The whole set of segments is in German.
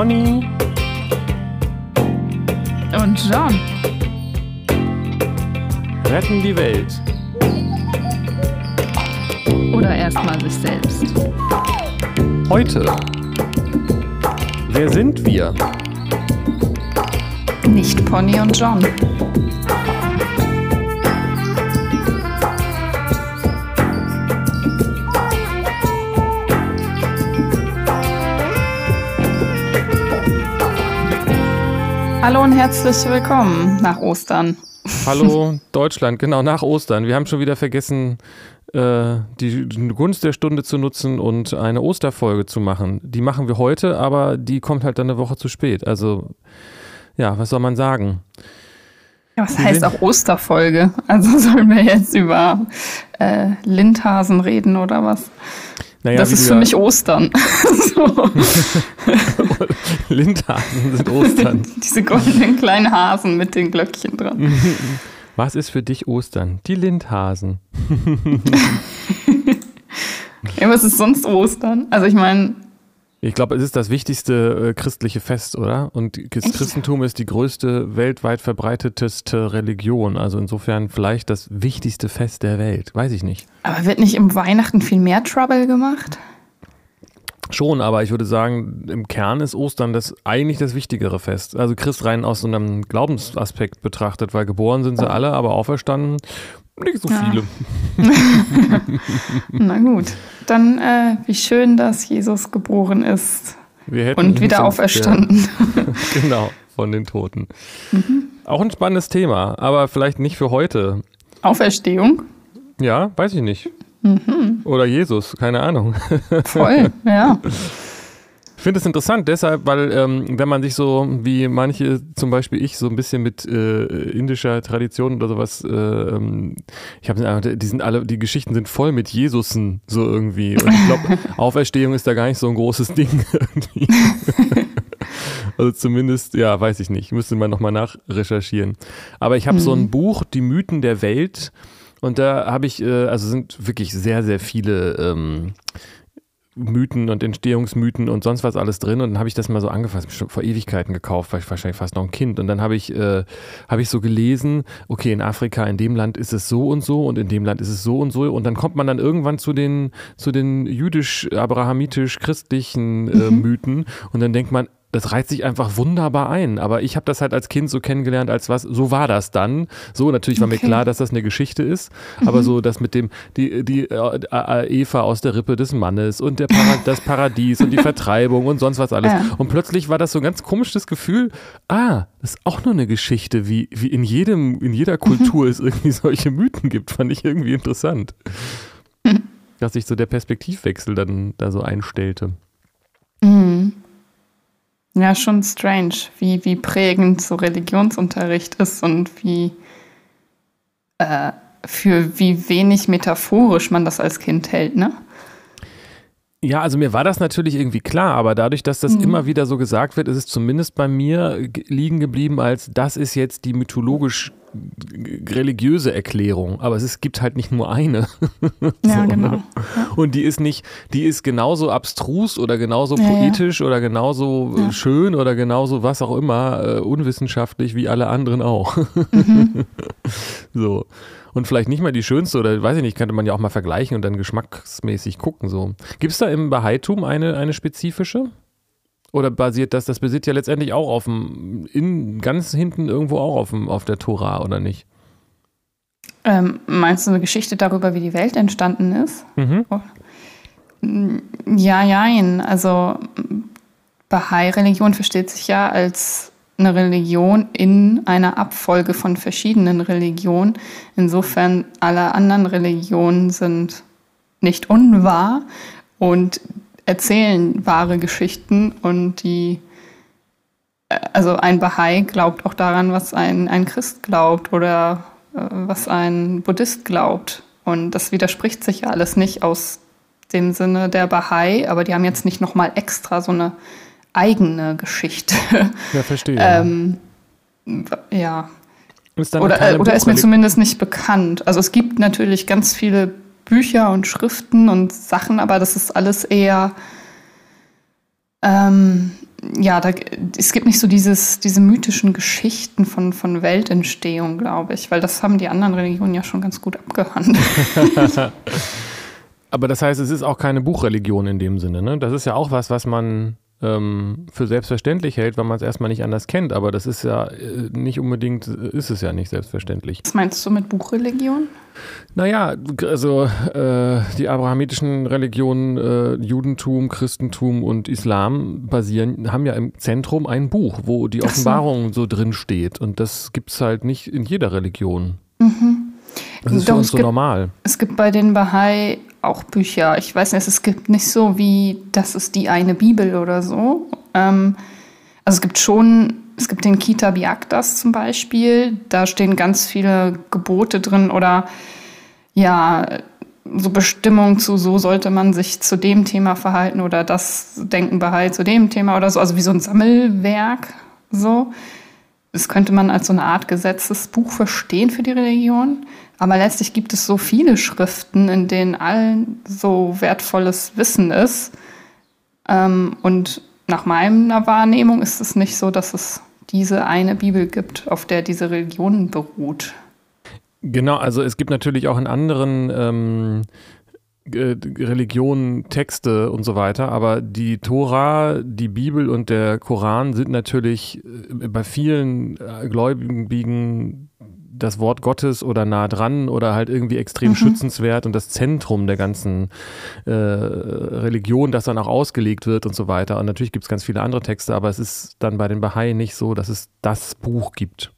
Conny und John retten die Welt. Oder erstmal sich selbst. Heute. Wer sind wir? Nicht Pony und John. Hallo und herzlich willkommen nach Ostern. Hallo Deutschland, genau nach Ostern. Wir haben schon wieder vergessen, äh, die Gunst der Stunde zu nutzen und eine Osterfolge zu machen. Die machen wir heute, aber die kommt halt dann eine Woche zu spät. Also ja, was soll man sagen? Ja, was heißt auch Osterfolge? Also sollen wir jetzt über äh, Lindhasen reden oder was? Naja, das ist für mich Ostern. Lindhasen sind Ostern. Diese goldenen kleinen Hasen mit den Glöckchen dran. Was ist für dich Ostern? Die Lindhasen. ja, was ist sonst Ostern? Also ich meine, ich glaube, es ist das wichtigste äh, christliche Fest, oder? Und das Echt? Christentum ist die größte, weltweit verbreiteteste Religion. Also insofern vielleicht das wichtigste Fest der Welt. Weiß ich nicht. Aber wird nicht im Weihnachten viel mehr Trouble gemacht? Schon, aber ich würde sagen, im Kern ist Ostern das eigentlich das wichtigere Fest. Also Christ rein aus so einem Glaubensaspekt betrachtet, weil geboren sind sie alle, aber auferstanden nicht so viele. Na gut, dann äh, wie schön, dass Jesus geboren ist und wieder auferstanden. Ja, genau, von den Toten. Mhm. Auch ein spannendes Thema, aber vielleicht nicht für heute. Auferstehung? Ja, weiß ich nicht. Mhm. Oder Jesus, keine Ahnung. Voll, ja. Ich finde es interessant, deshalb, weil ähm, wenn man sich so, wie manche, zum Beispiel ich, so ein bisschen mit äh, indischer Tradition oder sowas, äh, ähm, ich habe, die sind alle, die Geschichten sind voll mit Jesusen so irgendwie. Und ich glaube, Auferstehung ist da gar nicht so ein großes Ding irgendwie. also zumindest, ja, weiß ich nicht, müsste man nochmal nachrecherchieren. Aber ich habe mhm. so ein mhm. Buch, Die Mythen der Welt. Und da habe ich, äh, also sind wirklich sehr, sehr viele ähm, Mythen und Entstehungsmythen und sonst was alles drin. Und dann habe ich das mal so angefasst, vor Ewigkeiten gekauft, war ich wahrscheinlich fast noch ein Kind. Und dann habe ich, äh, hab ich so gelesen, okay, in Afrika, in dem Land ist es so und so und in dem Land ist es so und so. Und dann kommt man dann irgendwann zu den, zu den jüdisch-abrahamitisch-christlichen äh, mhm. Mythen. Und dann denkt man, das reiht sich einfach wunderbar ein. Aber ich habe das halt als Kind so kennengelernt, als was, so war das dann. So, natürlich war okay. mir klar, dass das eine Geschichte ist, mhm. aber so das mit dem, die, die äh, äh, Eva aus der Rippe des Mannes und der Para das Paradies und die Vertreibung und sonst was alles. Ja. Und plötzlich war das so ein ganz komisches Gefühl, ah, das ist auch nur eine Geschichte, wie, wie in jedem, in jeder Kultur mhm. es irgendwie solche Mythen gibt, fand ich irgendwie interessant. Mhm. Dass sich so der Perspektivwechsel dann da so einstellte. Mhm. Ja, schon strange, wie, wie prägend so Religionsunterricht ist und wie äh, für wie wenig metaphorisch man das als Kind hält, ne? Ja, also mir war das natürlich irgendwie klar, aber dadurch, dass das mhm. immer wieder so gesagt wird, ist es zumindest bei mir liegen geblieben als das ist jetzt die mythologisch religiöse Erklärung, aber es ist, gibt halt nicht nur eine. Ja, so, genau. Ne? Und die ist nicht, die ist genauso abstrus oder genauso ja, poetisch ja. oder genauso ja. schön oder genauso was auch immer, äh, unwissenschaftlich wie alle anderen auch. Mhm. so und vielleicht nicht mal die schönste oder weiß ich nicht, könnte man ja auch mal vergleichen und dann geschmacksmäßig gucken. So. Gibt es da im Bahaitum eine, eine spezifische? Oder basiert das, das basiert ja letztendlich auch auf dem, in, ganz hinten irgendwo auch auf, dem, auf der Tora, oder nicht? Ähm, meinst du eine Geschichte darüber, wie die Welt entstanden ist? Mhm. Oh. Ja, ja, also Bahai-Religion versteht sich ja als eine Religion in einer Abfolge von verschiedenen Religionen. Insofern alle anderen Religionen sind nicht unwahr und erzählen wahre Geschichten und die also ein Bahai glaubt auch daran, was ein, ein Christ glaubt oder äh, was ein Buddhist glaubt. Und das widerspricht sich ja alles nicht aus dem Sinne der Bahai, aber die haben jetzt nicht nochmal extra so eine eigene Geschichte. Ja, verstehe. ähm, ja. Ist oder, äh, oder ist mir zumindest nicht bekannt. Also es gibt natürlich ganz viele Bücher und Schriften und Sachen, aber das ist alles eher ähm, ja, da, es gibt nicht so dieses, diese mythischen Geschichten von, von Weltentstehung, glaube ich, weil das haben die anderen Religionen ja schon ganz gut abgehandelt. Aber das heißt, es ist auch keine Buchreligion in dem Sinne, ne? Das ist ja auch was, was man ähm, für selbstverständlich hält, weil man es erstmal nicht anders kennt. Aber das ist ja äh, nicht unbedingt, ist es ja nicht selbstverständlich. Was meinst du mit Buchreligion? Naja, also äh, die abrahamitischen Religionen, äh, Judentum, Christentum und Islam basieren, haben ja im Zentrum ein Buch, wo die Offenbarung so. so drin steht. Und das gibt es halt nicht in jeder Religion. Mhm. Das ist Doch, für uns so gibt, normal. Es gibt bei den Bahai auch Bücher. Ich weiß nicht, es gibt nicht so wie, das ist die eine Bibel oder so. Ähm, also es gibt schon, es gibt den Kitab Yaktas zum Beispiel. Da stehen ganz viele Gebote drin oder ja, so Bestimmungen zu, so sollte man sich zu dem Thema verhalten oder das Denken Bahai zu dem Thema oder so. Also wie so ein Sammelwerk so. Das könnte man als so eine Art Gesetzesbuch verstehen für die Religion. Aber letztlich gibt es so viele Schriften, in denen allen so wertvolles Wissen ist. Ähm, und nach meiner Wahrnehmung ist es nicht so, dass es diese eine Bibel gibt, auf der diese Religion beruht. Genau, also es gibt natürlich auch in anderen ähm, Religionen Texte und so weiter, aber die Tora, die Bibel und der Koran sind natürlich äh, bei vielen äh, Gläubigen das Wort Gottes oder nah dran oder halt irgendwie extrem mhm. schützenswert und das Zentrum der ganzen äh, Religion, das dann auch ausgelegt wird und so weiter. Und natürlich gibt es ganz viele andere Texte, aber es ist dann bei den Bahai nicht so, dass es das Buch gibt.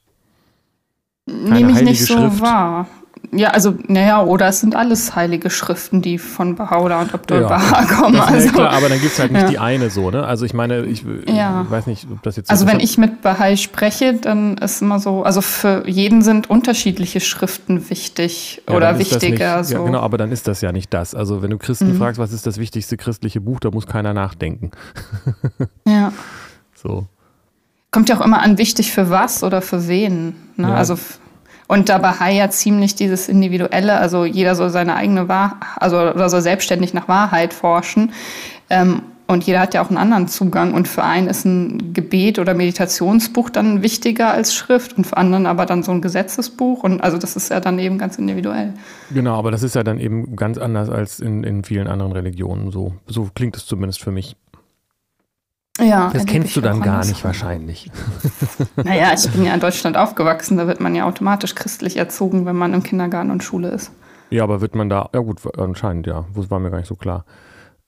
Nehme ich nicht so Schrift. wahr. Ja, also, naja, oder es sind alles heilige Schriften, die von Baha'u'llah und Abdul ja, Baha kommen. Das also, klar, aber dann gibt es halt nicht ja. die eine so, ne? Also ich meine, ich, ja. weiß nicht, ob das jetzt so Also wenn ich mit Bahai spreche, dann ist immer so, also für jeden sind unterschiedliche Schriften wichtig oder wichtiger. Nicht, so. Ja, genau, aber dann ist das ja nicht das. Also wenn du Christen mhm. fragst, was ist das wichtigste christliche Buch, da muss keiner nachdenken. ja. So. Kommt ja auch immer an, wichtig für was oder für wen. Ne? Also und da Bahai ja ziemlich dieses Individuelle, also jeder soll seine eigene Wahrheit, also oder soll selbstständig nach Wahrheit forschen. Ähm, und jeder hat ja auch einen anderen Zugang. Und für einen ist ein Gebet oder Meditationsbuch dann wichtiger als Schrift und für anderen aber dann so ein Gesetzesbuch. Und also das ist ja dann eben ganz individuell. Genau, aber das ist ja dann eben ganz anders als in, in vielen anderen Religionen. So, so klingt es zumindest für mich. Ja, das kennst du dann gar nicht wahrscheinlich. Naja, ich bin ja in Deutschland aufgewachsen, da wird man ja automatisch christlich erzogen, wenn man im Kindergarten und Schule ist. Ja, aber wird man da, ja gut, anscheinend, ja, das war mir gar nicht so klar.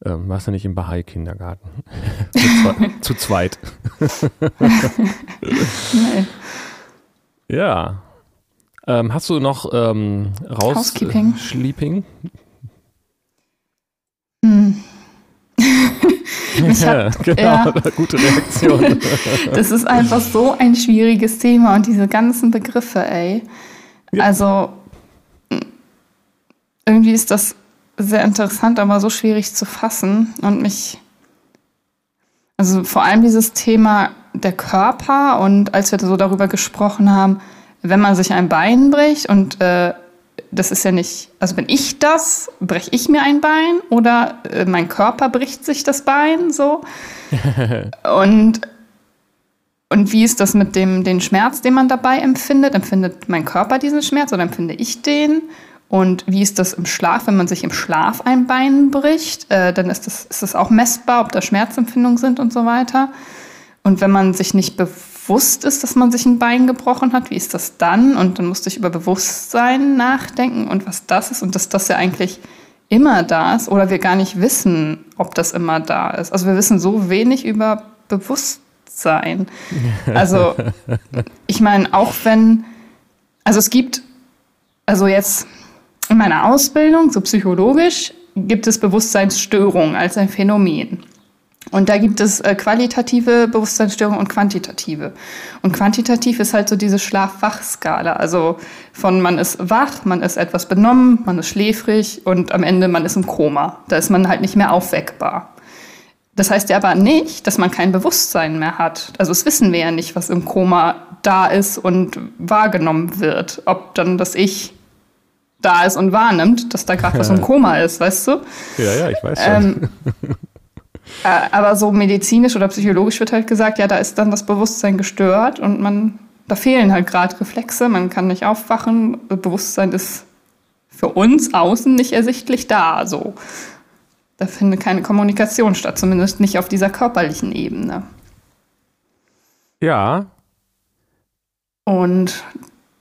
Ähm, warst du nicht im Bahai-Kindergarten? zu, zweit. nee. Ja. Ähm, hast du noch ähm, raus? Housekeeping. Sleeping? Hm. ja, genau, ja, gute Reaktion. das ist einfach so ein schwieriges Thema und diese ganzen Begriffe, ey. Ja. Also irgendwie ist das sehr interessant, aber so schwierig zu fassen und mich, also vor allem dieses Thema der Körper und als wir so darüber gesprochen haben, wenn man sich ein Bein bricht und äh, das ist ja nicht, also bin ich das, breche ich mir ein Bein oder äh, mein Körper bricht sich das Bein so? und, und wie ist das mit dem den Schmerz, den man dabei empfindet? Empfindet mein Körper diesen Schmerz oder empfinde ich den? Und wie ist das im Schlaf, wenn man sich im Schlaf ein Bein bricht? Äh, dann ist das, ist das auch messbar, ob da Schmerzempfindungen sind und so weiter. Und wenn man sich nicht bewusst bewusst ist, dass man sich ein Bein gebrochen hat, wie ist das dann? Und dann musste ich über Bewusstsein nachdenken und was das ist und dass das ja eigentlich immer da ist oder wir gar nicht wissen, ob das immer da ist. Also wir wissen so wenig über Bewusstsein. Also ich meine, auch wenn, also es gibt, also jetzt in meiner Ausbildung, so psychologisch, gibt es Bewusstseinsstörungen als ein Phänomen. Und da gibt es äh, qualitative Bewusstseinsstörungen und quantitative. Und quantitativ ist halt so diese Schlaf-Wach-Skala. Also von man ist wach, man ist etwas benommen, man ist schläfrig und am Ende man ist im Koma. Da ist man halt nicht mehr aufweckbar. Das heißt ja aber nicht, dass man kein Bewusstsein mehr hat. Also das wissen wir ja nicht, was im Koma da ist und wahrgenommen wird. Ob dann das Ich da ist und wahrnimmt, dass da gerade was im Koma ist, weißt du? Ja, ja, ich weiß schon. Ähm, Äh, aber so medizinisch oder psychologisch wird halt gesagt, ja, da ist dann das Bewusstsein gestört und man, da fehlen halt gerade Reflexe, man kann nicht aufwachen, Bewusstsein ist für uns außen nicht ersichtlich da. So. Da findet keine Kommunikation statt, zumindest nicht auf dieser körperlichen Ebene. Ja. Und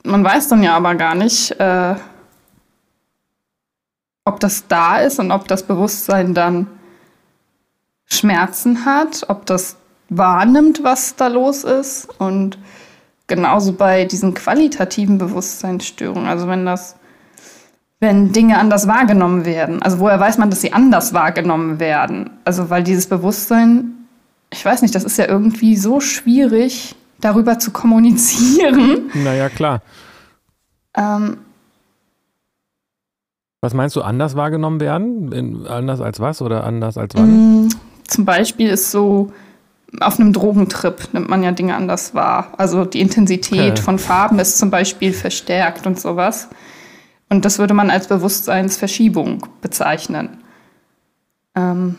man weiß dann ja aber gar nicht, äh, ob das da ist und ob das Bewusstsein dann Schmerzen hat, ob das wahrnimmt, was da los ist. Und genauso bei diesen qualitativen Bewusstseinsstörungen, also wenn das, wenn Dinge anders wahrgenommen werden, also woher weiß man, dass sie anders wahrgenommen werden? Also weil dieses Bewusstsein, ich weiß nicht, das ist ja irgendwie so schwierig, darüber zu kommunizieren. Naja, klar. Ähm, was meinst du, anders wahrgenommen werden? In, anders als was oder anders als wann? Zum Beispiel ist so, auf einem Drogentrip nimmt man ja Dinge anders wahr. Also die Intensität okay. von Farben ist zum Beispiel verstärkt und sowas. Und das würde man als Bewusstseinsverschiebung bezeichnen. Ähm,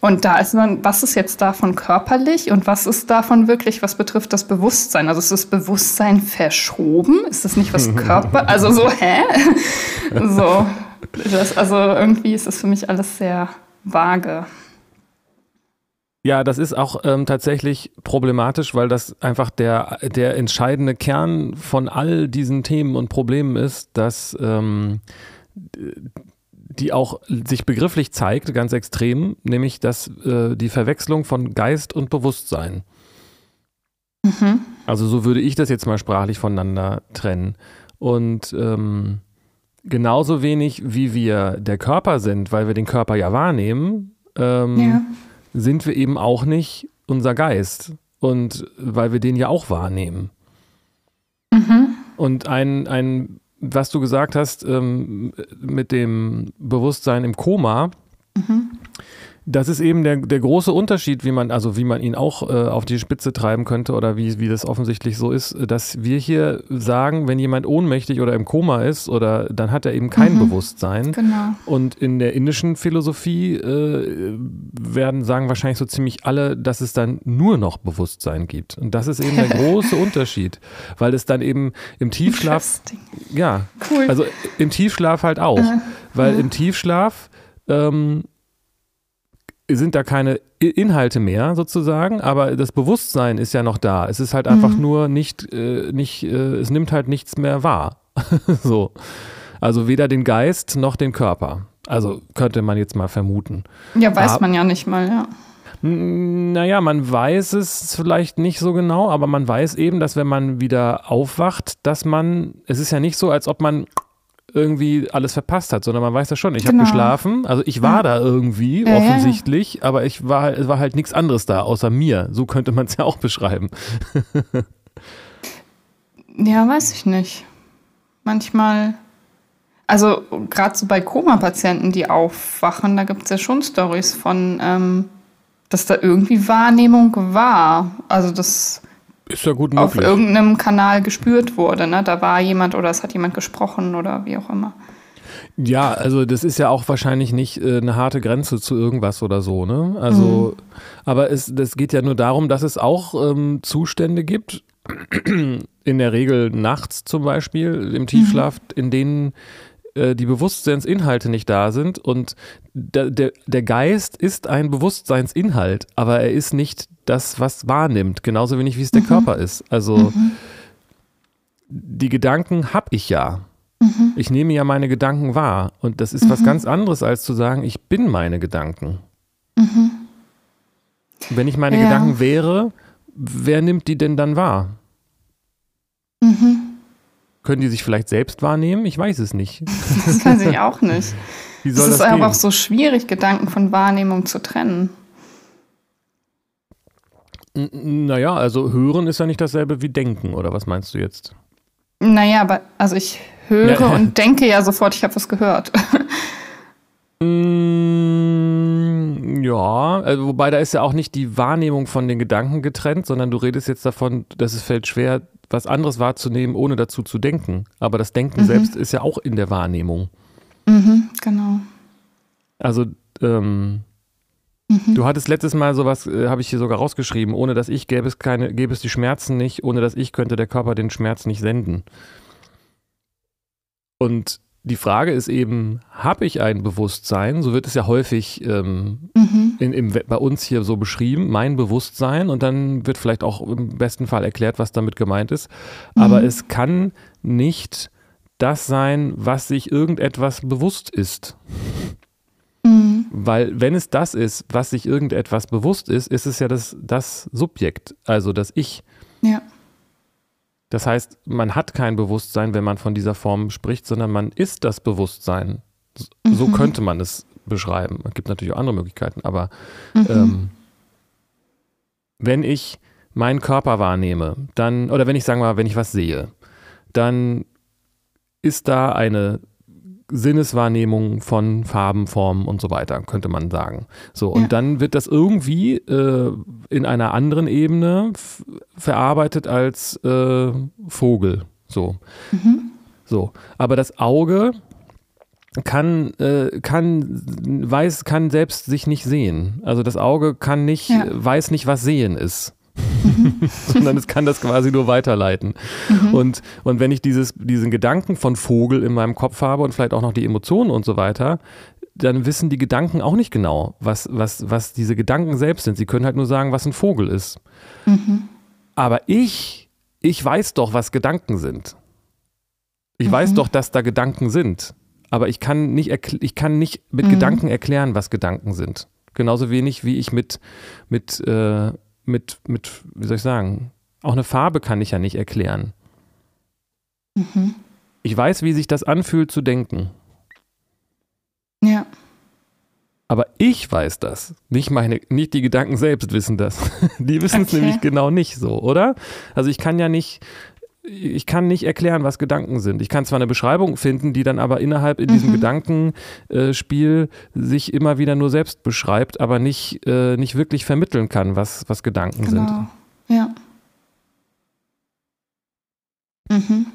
und da ist man, was ist jetzt davon körperlich und was ist davon wirklich, was betrifft das Bewusstsein? Also ist das Bewusstsein verschoben? Ist das nicht was Körper? Also so, hä? so, das, also irgendwie ist das für mich alles sehr vage. Ja, das ist auch ähm, tatsächlich problematisch, weil das einfach der, der entscheidende Kern von all diesen Themen und Problemen ist, dass ähm, die auch sich begrifflich zeigt, ganz extrem, nämlich dass äh, die Verwechslung von Geist und Bewusstsein. Mhm. Also so würde ich das jetzt mal sprachlich voneinander trennen. Und ähm, genauso wenig wie wir der Körper sind, weil wir den Körper ja wahrnehmen, ähm, ja. sind wir eben auch nicht unser Geist. Und weil wir den ja auch wahrnehmen. Mhm. Und ein, ein was du gesagt hast ähm, mit dem Bewusstsein im Koma, mhm. Das ist eben der, der große Unterschied, wie man, also wie man ihn auch äh, auf die Spitze treiben könnte oder wie, wie das offensichtlich so ist, dass wir hier sagen, wenn jemand ohnmächtig oder im Koma ist, oder dann hat er eben kein mhm. Bewusstsein. Genau. Und in der indischen Philosophie äh, werden sagen wahrscheinlich so ziemlich alle, dass es dann nur noch Bewusstsein gibt. Und das ist eben der große Unterschied, weil es dann eben im Tiefschlaf, ja, cool. also im Tiefschlaf halt auch, äh, weil äh. im Tiefschlaf ähm, sind da keine Inhalte mehr sozusagen, aber das Bewusstsein ist ja noch da. Es ist halt einfach mhm. nur nicht, äh, nicht äh, es nimmt halt nichts mehr wahr. so. Also weder den Geist noch den Körper. Also könnte man jetzt mal vermuten. Ja, weiß aber, man ja nicht mal, ja. Naja, man weiß es vielleicht nicht so genau, aber man weiß eben, dass wenn man wieder aufwacht, dass man, es ist ja nicht so, als ob man irgendwie alles verpasst hat, sondern man weiß ja schon, ich genau. habe geschlafen, also ich war ja. da irgendwie ja, offensichtlich, ja. aber ich war, es war halt nichts anderes da außer mir. So könnte man es ja auch beschreiben. ja, weiß ich nicht. Manchmal, also gerade so bei Koma-Patienten, die aufwachen, da gibt es ja schon Stories von, ähm, dass da irgendwie Wahrnehmung war. Also das ist ja gut möglich. auf irgendeinem Kanal gespürt wurde. Ne? Da war jemand oder es hat jemand gesprochen oder wie auch immer. Ja, also das ist ja auch wahrscheinlich nicht äh, eine harte Grenze zu irgendwas oder so, ne? Also, mhm. aber es das geht ja nur darum, dass es auch ähm, Zustände gibt, in der Regel nachts zum Beispiel, im Tiefschlaf, mhm. in denen äh, die Bewusstseinsinhalte nicht da sind und der, der, der Geist ist ein Bewusstseinsinhalt, aber er ist nicht das, was wahrnimmt, genauso wenig wie es der mhm. Körper ist. Also mhm. die Gedanken habe ich ja. Mhm. Ich nehme ja meine Gedanken wahr und das ist was mhm. ganz anderes als zu sagen, ich bin meine Gedanken. Mhm. Wenn ich meine ja. Gedanken wäre, wer nimmt die denn dann wahr? Mhm. Können die sich vielleicht selbst wahrnehmen? Ich weiß es nicht. Das weiß ich auch nicht. Wie soll es ist das einfach so schwierig, Gedanken von Wahrnehmung zu trennen. Naja, also hören ist ja nicht dasselbe wie denken, oder was meinst du jetzt? Naja, aber also ich höre ja. und denke ja sofort, ich habe was gehört. Mm, ja, also wobei da ist ja auch nicht die Wahrnehmung von den Gedanken getrennt, sondern du redest jetzt davon, dass es fällt schwer, was anderes wahrzunehmen, ohne dazu zu denken. Aber das Denken mhm. selbst ist ja auch in der Wahrnehmung. Mhm, genau. Also, ähm, Mhm. Du hattest letztes Mal sowas, äh, habe ich hier sogar rausgeschrieben, ohne dass ich gäbe es keine, gäbe es die Schmerzen nicht, ohne dass ich könnte der Körper den Schmerz nicht senden. Und die Frage ist eben, habe ich ein Bewusstsein? So wird es ja häufig ähm, mhm. In, im, bei uns hier so beschrieben, mein Bewusstsein. Und dann wird vielleicht auch im besten Fall erklärt, was damit gemeint ist. Aber mhm. es kann nicht das sein, was sich irgendetwas bewusst ist. Mhm. Weil wenn es das ist, was sich irgendetwas bewusst ist, ist es ja das, das Subjekt, also das Ich. Ja. Das heißt, man hat kein Bewusstsein, wenn man von dieser Form spricht, sondern man ist das Bewusstsein. So mhm. könnte man es beschreiben. Es gibt natürlich auch andere Möglichkeiten, aber mhm. ähm, wenn ich meinen Körper wahrnehme, dann, oder wenn ich sagen wir mal, wenn ich was sehe, dann ist da eine Sinneswahrnehmung von Farben, Formen und so weiter, könnte man sagen. So, und ja. dann wird das irgendwie äh, in einer anderen Ebene verarbeitet als äh, Vogel. So. Mhm. So. Aber das Auge kann, äh, kann, weiß, kann selbst sich nicht sehen. Also das Auge kann nicht, ja. weiß nicht, was sehen ist. sondern es kann das quasi nur weiterleiten. Mhm. Und, und wenn ich dieses, diesen Gedanken von Vogel in meinem Kopf habe und vielleicht auch noch die Emotionen und so weiter, dann wissen die Gedanken auch nicht genau, was, was, was diese Gedanken selbst sind. Sie können halt nur sagen, was ein Vogel ist. Mhm. Aber ich, ich weiß doch, was Gedanken sind. Ich mhm. weiß doch, dass da Gedanken sind. Aber ich kann nicht, ich kann nicht mit mhm. Gedanken erklären, was Gedanken sind. Genauso wenig wie ich mit, mit, äh, mit, mit, wie soll ich sagen, auch eine Farbe kann ich ja nicht erklären. Mhm. Ich weiß, wie sich das anfühlt zu denken. Ja. Aber ich weiß das. Nicht meine, nicht die Gedanken selbst wissen das. Die wissen es okay. nämlich genau nicht so, oder? Also ich kann ja nicht, ich kann nicht erklären, was Gedanken sind. Ich kann zwar eine Beschreibung finden, die dann aber innerhalb in diesem mhm. Gedankenspiel sich immer wieder nur selbst beschreibt, aber nicht, äh, nicht wirklich vermitteln kann, was, was Gedanken genau. sind. Ja. Mhm.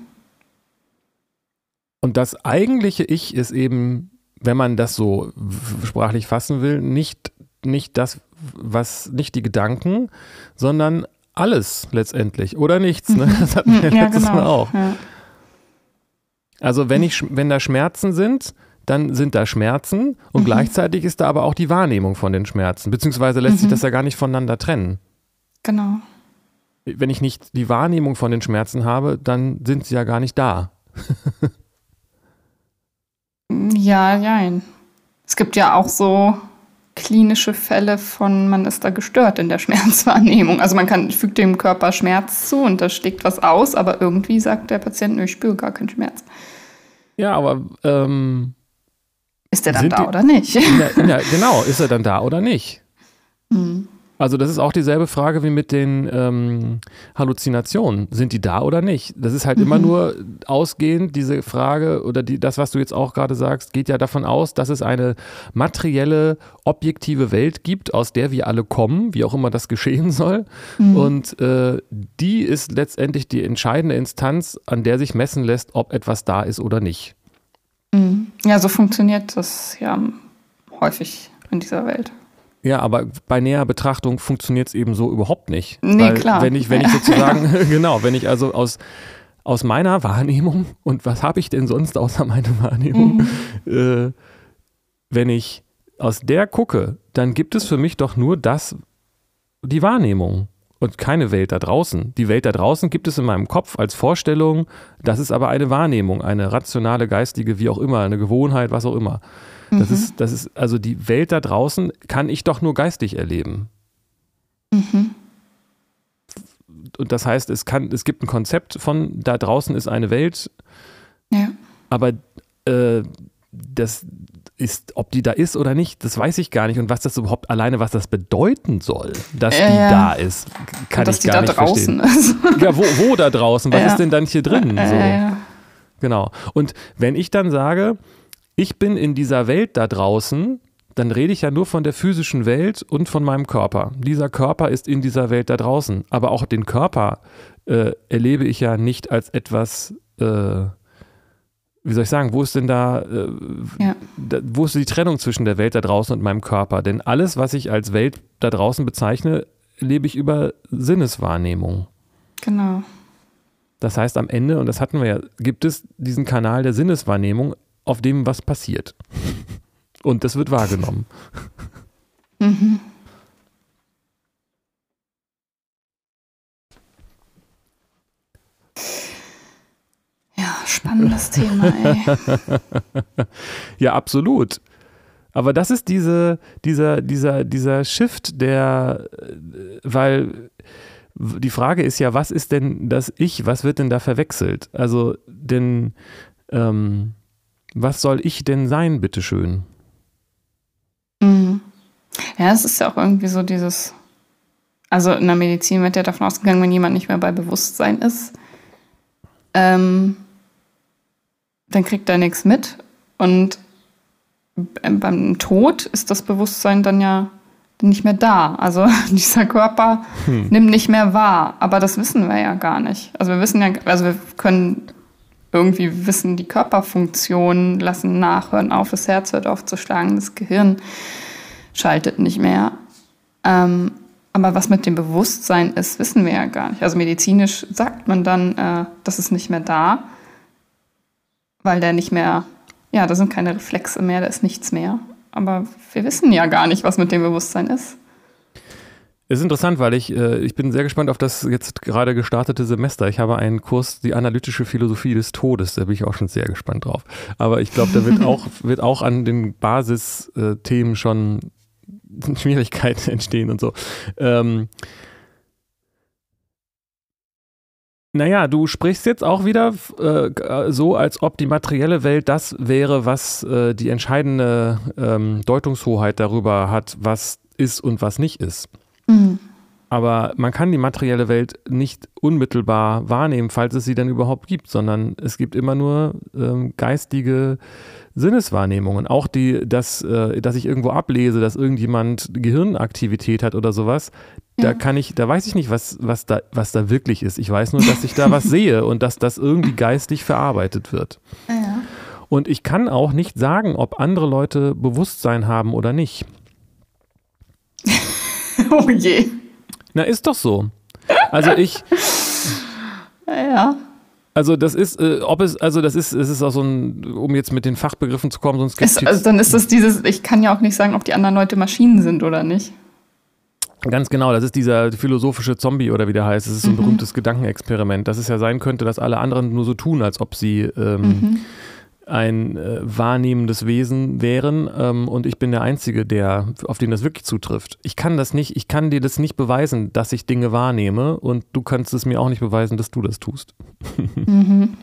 Und das eigentliche Ich ist eben, wenn man das so sprachlich fassen will, nicht, nicht das, was, nicht die Gedanken, sondern alles letztendlich oder nichts. Ne? Das hatten wir ja, letztes genau. Mal auch. Ja. Also wenn, ich, wenn da Schmerzen sind, dann sind da Schmerzen und mhm. gleichzeitig ist da aber auch die Wahrnehmung von den Schmerzen, beziehungsweise lässt mhm. sich das ja gar nicht voneinander trennen. Genau. Wenn ich nicht die Wahrnehmung von den Schmerzen habe, dann sind sie ja gar nicht da. ja, nein. Es gibt ja auch so klinische Fälle von, man ist da gestört in der Schmerzwahrnehmung. Also man kann, fügt dem Körper Schmerz zu und da schlägt was aus, aber irgendwie sagt der Patient, ich spüre gar keinen Schmerz. Ja, aber ähm, ist er dann da die, oder nicht? Ja, ja, genau, ist er dann da oder nicht? Hm. Also das ist auch dieselbe Frage wie mit den ähm, Halluzinationen. Sind die da oder nicht? Das ist halt mhm. immer nur ausgehend, diese Frage oder die, das, was du jetzt auch gerade sagst, geht ja davon aus, dass es eine materielle, objektive Welt gibt, aus der wir alle kommen, wie auch immer das geschehen soll. Mhm. Und äh, die ist letztendlich die entscheidende Instanz, an der sich messen lässt, ob etwas da ist oder nicht. Mhm. Ja, so funktioniert das ja häufig in dieser Welt. Ja, aber bei näher Betrachtung funktioniert es eben so überhaupt nicht. Nee, Weil klar. Wenn ich, wenn ich sozusagen, genau, wenn ich also aus, aus meiner Wahrnehmung, und was habe ich denn sonst außer meiner Wahrnehmung, mhm. äh, wenn ich aus der gucke, dann gibt es für mich doch nur das, die Wahrnehmung und keine Welt da draußen. Die Welt da draußen gibt es in meinem Kopf als Vorstellung, das ist aber eine Wahrnehmung, eine rationale, geistige, wie auch immer, eine Gewohnheit, was auch immer. Das, mhm. ist, das ist, also die Welt da draußen kann ich doch nur geistig erleben. Mhm. Und das heißt, es, kann, es gibt ein Konzept von da draußen ist eine Welt, ja. aber äh, das ist, ob die da ist oder nicht, das weiß ich gar nicht. Und was das überhaupt alleine, was das bedeuten soll, dass ja, die ja. da ist, kann ich gar nicht verstehen. Ist. Ja, wo, wo da draußen? Was ja. ist denn dann hier drin? So. Genau. Und wenn ich dann sage, ich bin in dieser Welt da draußen, dann rede ich ja nur von der physischen Welt und von meinem Körper. Dieser Körper ist in dieser Welt da draußen. Aber auch den Körper äh, erlebe ich ja nicht als etwas, äh, wie soll ich sagen, wo ist denn da, äh, ja. da, wo ist die Trennung zwischen der Welt da draußen und meinem Körper? Denn alles, was ich als Welt da draußen bezeichne, lebe ich über Sinneswahrnehmung. Genau. Das heißt, am Ende, und das hatten wir ja, gibt es diesen Kanal der Sinneswahrnehmung, auf dem was passiert. Und das wird wahrgenommen. Mhm. Ja, spannendes Thema, ey. ja, absolut. Aber das ist diese, dieser, dieser, dieser Shift, der, weil die Frage ist ja, was ist denn das Ich, was wird denn da verwechselt? Also, denn ähm, was soll ich denn sein, bitteschön? Mhm. Ja, es ist ja auch irgendwie so dieses, also in der Medizin wird ja davon ausgegangen, wenn jemand nicht mehr bei Bewusstsein ist, ähm, dann kriegt er nichts mit. Und beim Tod ist das Bewusstsein dann ja nicht mehr da. Also dieser Körper hm. nimmt nicht mehr wahr. Aber das wissen wir ja gar nicht. Also wir wissen ja, also wir können irgendwie wissen, die Körperfunktionen lassen nachhören auf, das Herz hört auf zu schlagen, das Gehirn schaltet nicht mehr. Ähm, aber was mit dem Bewusstsein ist, wissen wir ja gar nicht. Also medizinisch sagt man dann, äh, das ist nicht mehr da, weil der nicht mehr, ja, da sind keine Reflexe mehr, da ist nichts mehr. Aber wir wissen ja gar nicht, was mit dem Bewusstsein ist. Ist interessant, weil ich, äh, ich bin sehr gespannt auf das jetzt gerade gestartete Semester. Ich habe einen Kurs, die analytische Philosophie des Todes, da bin ich auch schon sehr gespannt drauf. Aber ich glaube, da wird auch, wird auch an den Basisthemen schon Schwierigkeiten entstehen und so. Ähm, Naja, du sprichst jetzt auch wieder äh, so, als ob die materielle Welt das wäre, was äh, die entscheidende ähm, Deutungshoheit darüber hat, was ist und was nicht ist. Mhm. Aber man kann die materielle Welt nicht unmittelbar wahrnehmen, falls es sie denn überhaupt gibt, sondern es gibt immer nur ähm, geistige Sinneswahrnehmungen. Auch die, dass, äh, dass ich irgendwo ablese, dass irgendjemand Gehirnaktivität hat oder sowas, da kann ich, da weiß ich nicht, was, was, da, was da wirklich ist. Ich weiß nur, dass ich da was sehe und dass das irgendwie geistig verarbeitet wird. Ja. Und ich kann auch nicht sagen, ob andere Leute Bewusstsein haben oder nicht. oh je. Na, ist doch so. Also ich. Ja. Also das ist, äh, ob es, also das ist, es ist auch so ein, um jetzt mit den Fachbegriffen zu kommen, so ein Skeptiz. also dann ist das dieses, ich kann ja auch nicht sagen, ob die anderen Leute Maschinen sind oder nicht. Ganz genau, das ist dieser philosophische Zombie oder wie der heißt. Das ist so ein mhm. berühmtes Gedankenexperiment, dass es ja sein könnte, dass alle anderen nur so tun, als ob sie ähm, mhm. Ein äh, wahrnehmendes Wesen wären ähm, und ich bin der Einzige, der, auf den das wirklich zutrifft. Ich kann das nicht, ich kann dir das nicht beweisen, dass ich Dinge wahrnehme und du kannst es mir auch nicht beweisen, dass du das tust. Mhm.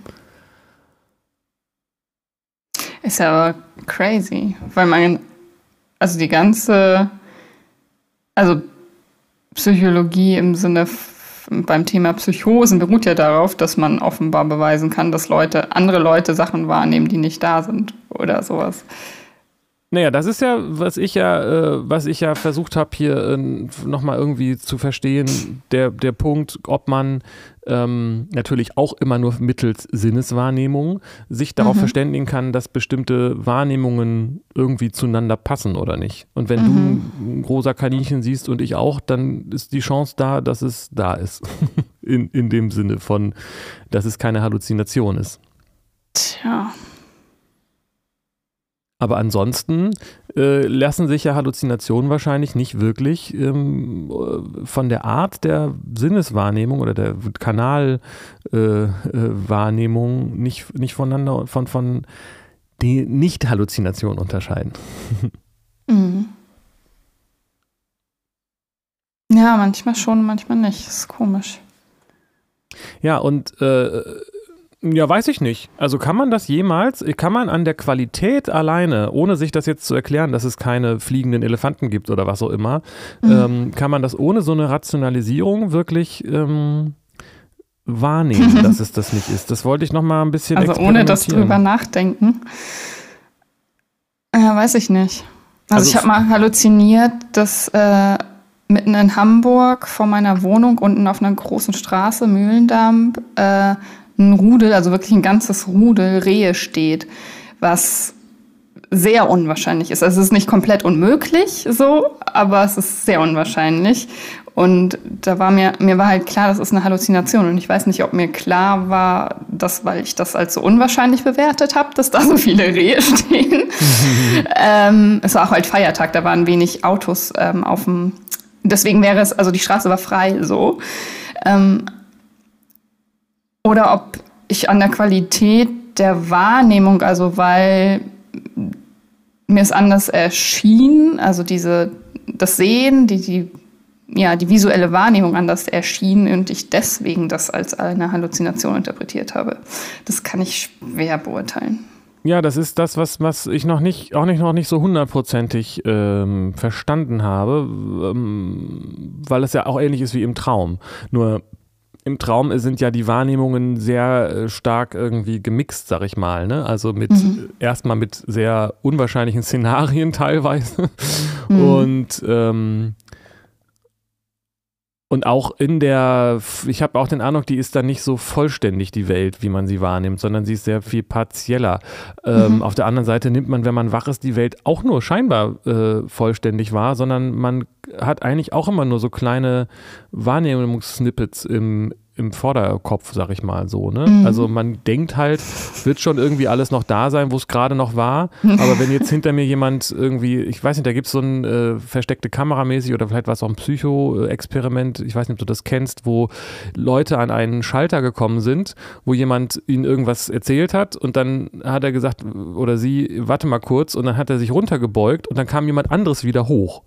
Ist ja aber crazy, weil man, also die ganze, also Psychologie im Sinne beim Thema Psychosen beruht ja darauf, dass man offenbar beweisen kann, dass Leute, andere Leute Sachen wahrnehmen, die nicht da sind oder sowas. Naja, das ist ja, was ich ja, äh, was ich ja versucht habe, hier äh, nochmal irgendwie zu verstehen, der, der Punkt, ob man ähm, natürlich auch immer nur mittels Sinneswahrnehmung sich darauf mhm. verständigen kann, dass bestimmte Wahrnehmungen irgendwie zueinander passen oder nicht. Und wenn mhm. du ein großer Kaninchen siehst und ich auch, dann ist die Chance da, dass es da ist. in, in dem Sinne von, dass es keine Halluzination ist. Tja. Aber ansonsten äh, lassen sich ja Halluzinationen wahrscheinlich nicht wirklich ähm, von der Art der Sinneswahrnehmung oder der Kanalwahrnehmung äh, äh, nicht, nicht voneinander, von, von die Nicht-Halluzination unterscheiden. Mhm. Ja, manchmal schon, manchmal nicht. Das ist komisch. Ja, und äh, ja, weiß ich nicht. Also kann man das jemals, kann man an der Qualität alleine, ohne sich das jetzt zu erklären, dass es keine fliegenden Elefanten gibt oder was auch immer, mhm. ähm, kann man das ohne so eine Rationalisierung wirklich ähm, wahrnehmen, dass es das nicht ist? Das wollte ich nochmal ein bisschen Also ohne das drüber nachdenken. Ja, weiß ich nicht. Also, also ich habe mal halluziniert, dass äh, mitten in Hamburg vor meiner Wohnung unten auf einer großen Straße, Mühlendamm, äh, ein Rudel, also wirklich ein ganzes Rudel Rehe steht, was sehr unwahrscheinlich ist. Also es ist nicht komplett unmöglich so, aber es ist sehr unwahrscheinlich. Und da war mir, mir war halt klar, das ist eine Halluzination. Und ich weiß nicht, ob mir klar war, dass, weil ich das als so unwahrscheinlich bewertet habe, dass da so viele Rehe stehen. ähm, es war auch halt Feiertag, da waren wenig Autos ähm, auf dem. Deswegen wäre es, also die Straße war frei so. Ähm, oder ob ich an der Qualität der Wahrnehmung, also weil mir es anders erschien, also diese, das Sehen, die, die ja, die visuelle Wahrnehmung anders erschien und ich deswegen das als eine Halluzination interpretiert habe. Das kann ich schwer beurteilen. Ja, das ist das, was, was ich noch nicht, auch nicht noch nicht so hundertprozentig ähm, verstanden habe, ähm, weil es ja auch ähnlich ist wie im Traum. Nur im Traum sind ja die Wahrnehmungen sehr äh, stark irgendwie gemixt, sag ich mal. Ne? Also mit mhm. erstmal mit sehr unwahrscheinlichen Szenarien teilweise. Mhm. Und ähm, und auch in der, ich habe auch den Eindruck, die ist dann nicht so vollständig, die Welt, wie man sie wahrnimmt, sondern sie ist sehr viel partieller. Ähm, mhm. Auf der anderen Seite nimmt man, wenn man wach ist, die Welt auch nur scheinbar äh, vollständig wahr, sondern man hat eigentlich auch immer nur so kleine Wahrnehmungssnippets im, im Vorderkopf, sag ich mal so. Ne? Mhm. Also man denkt halt, wird schon irgendwie alles noch da sein, wo es gerade noch war. Aber wenn jetzt hinter mir jemand irgendwie, ich weiß nicht, da gibt es so ein äh, versteckte Kameramäßig oder vielleicht war es auch ein Psycho-Experiment, ich weiß nicht, ob du das kennst, wo Leute an einen Schalter gekommen sind, wo jemand ihnen irgendwas erzählt hat und dann hat er gesagt, oder sie, warte mal kurz, und dann hat er sich runtergebeugt und dann kam jemand anderes wieder hoch.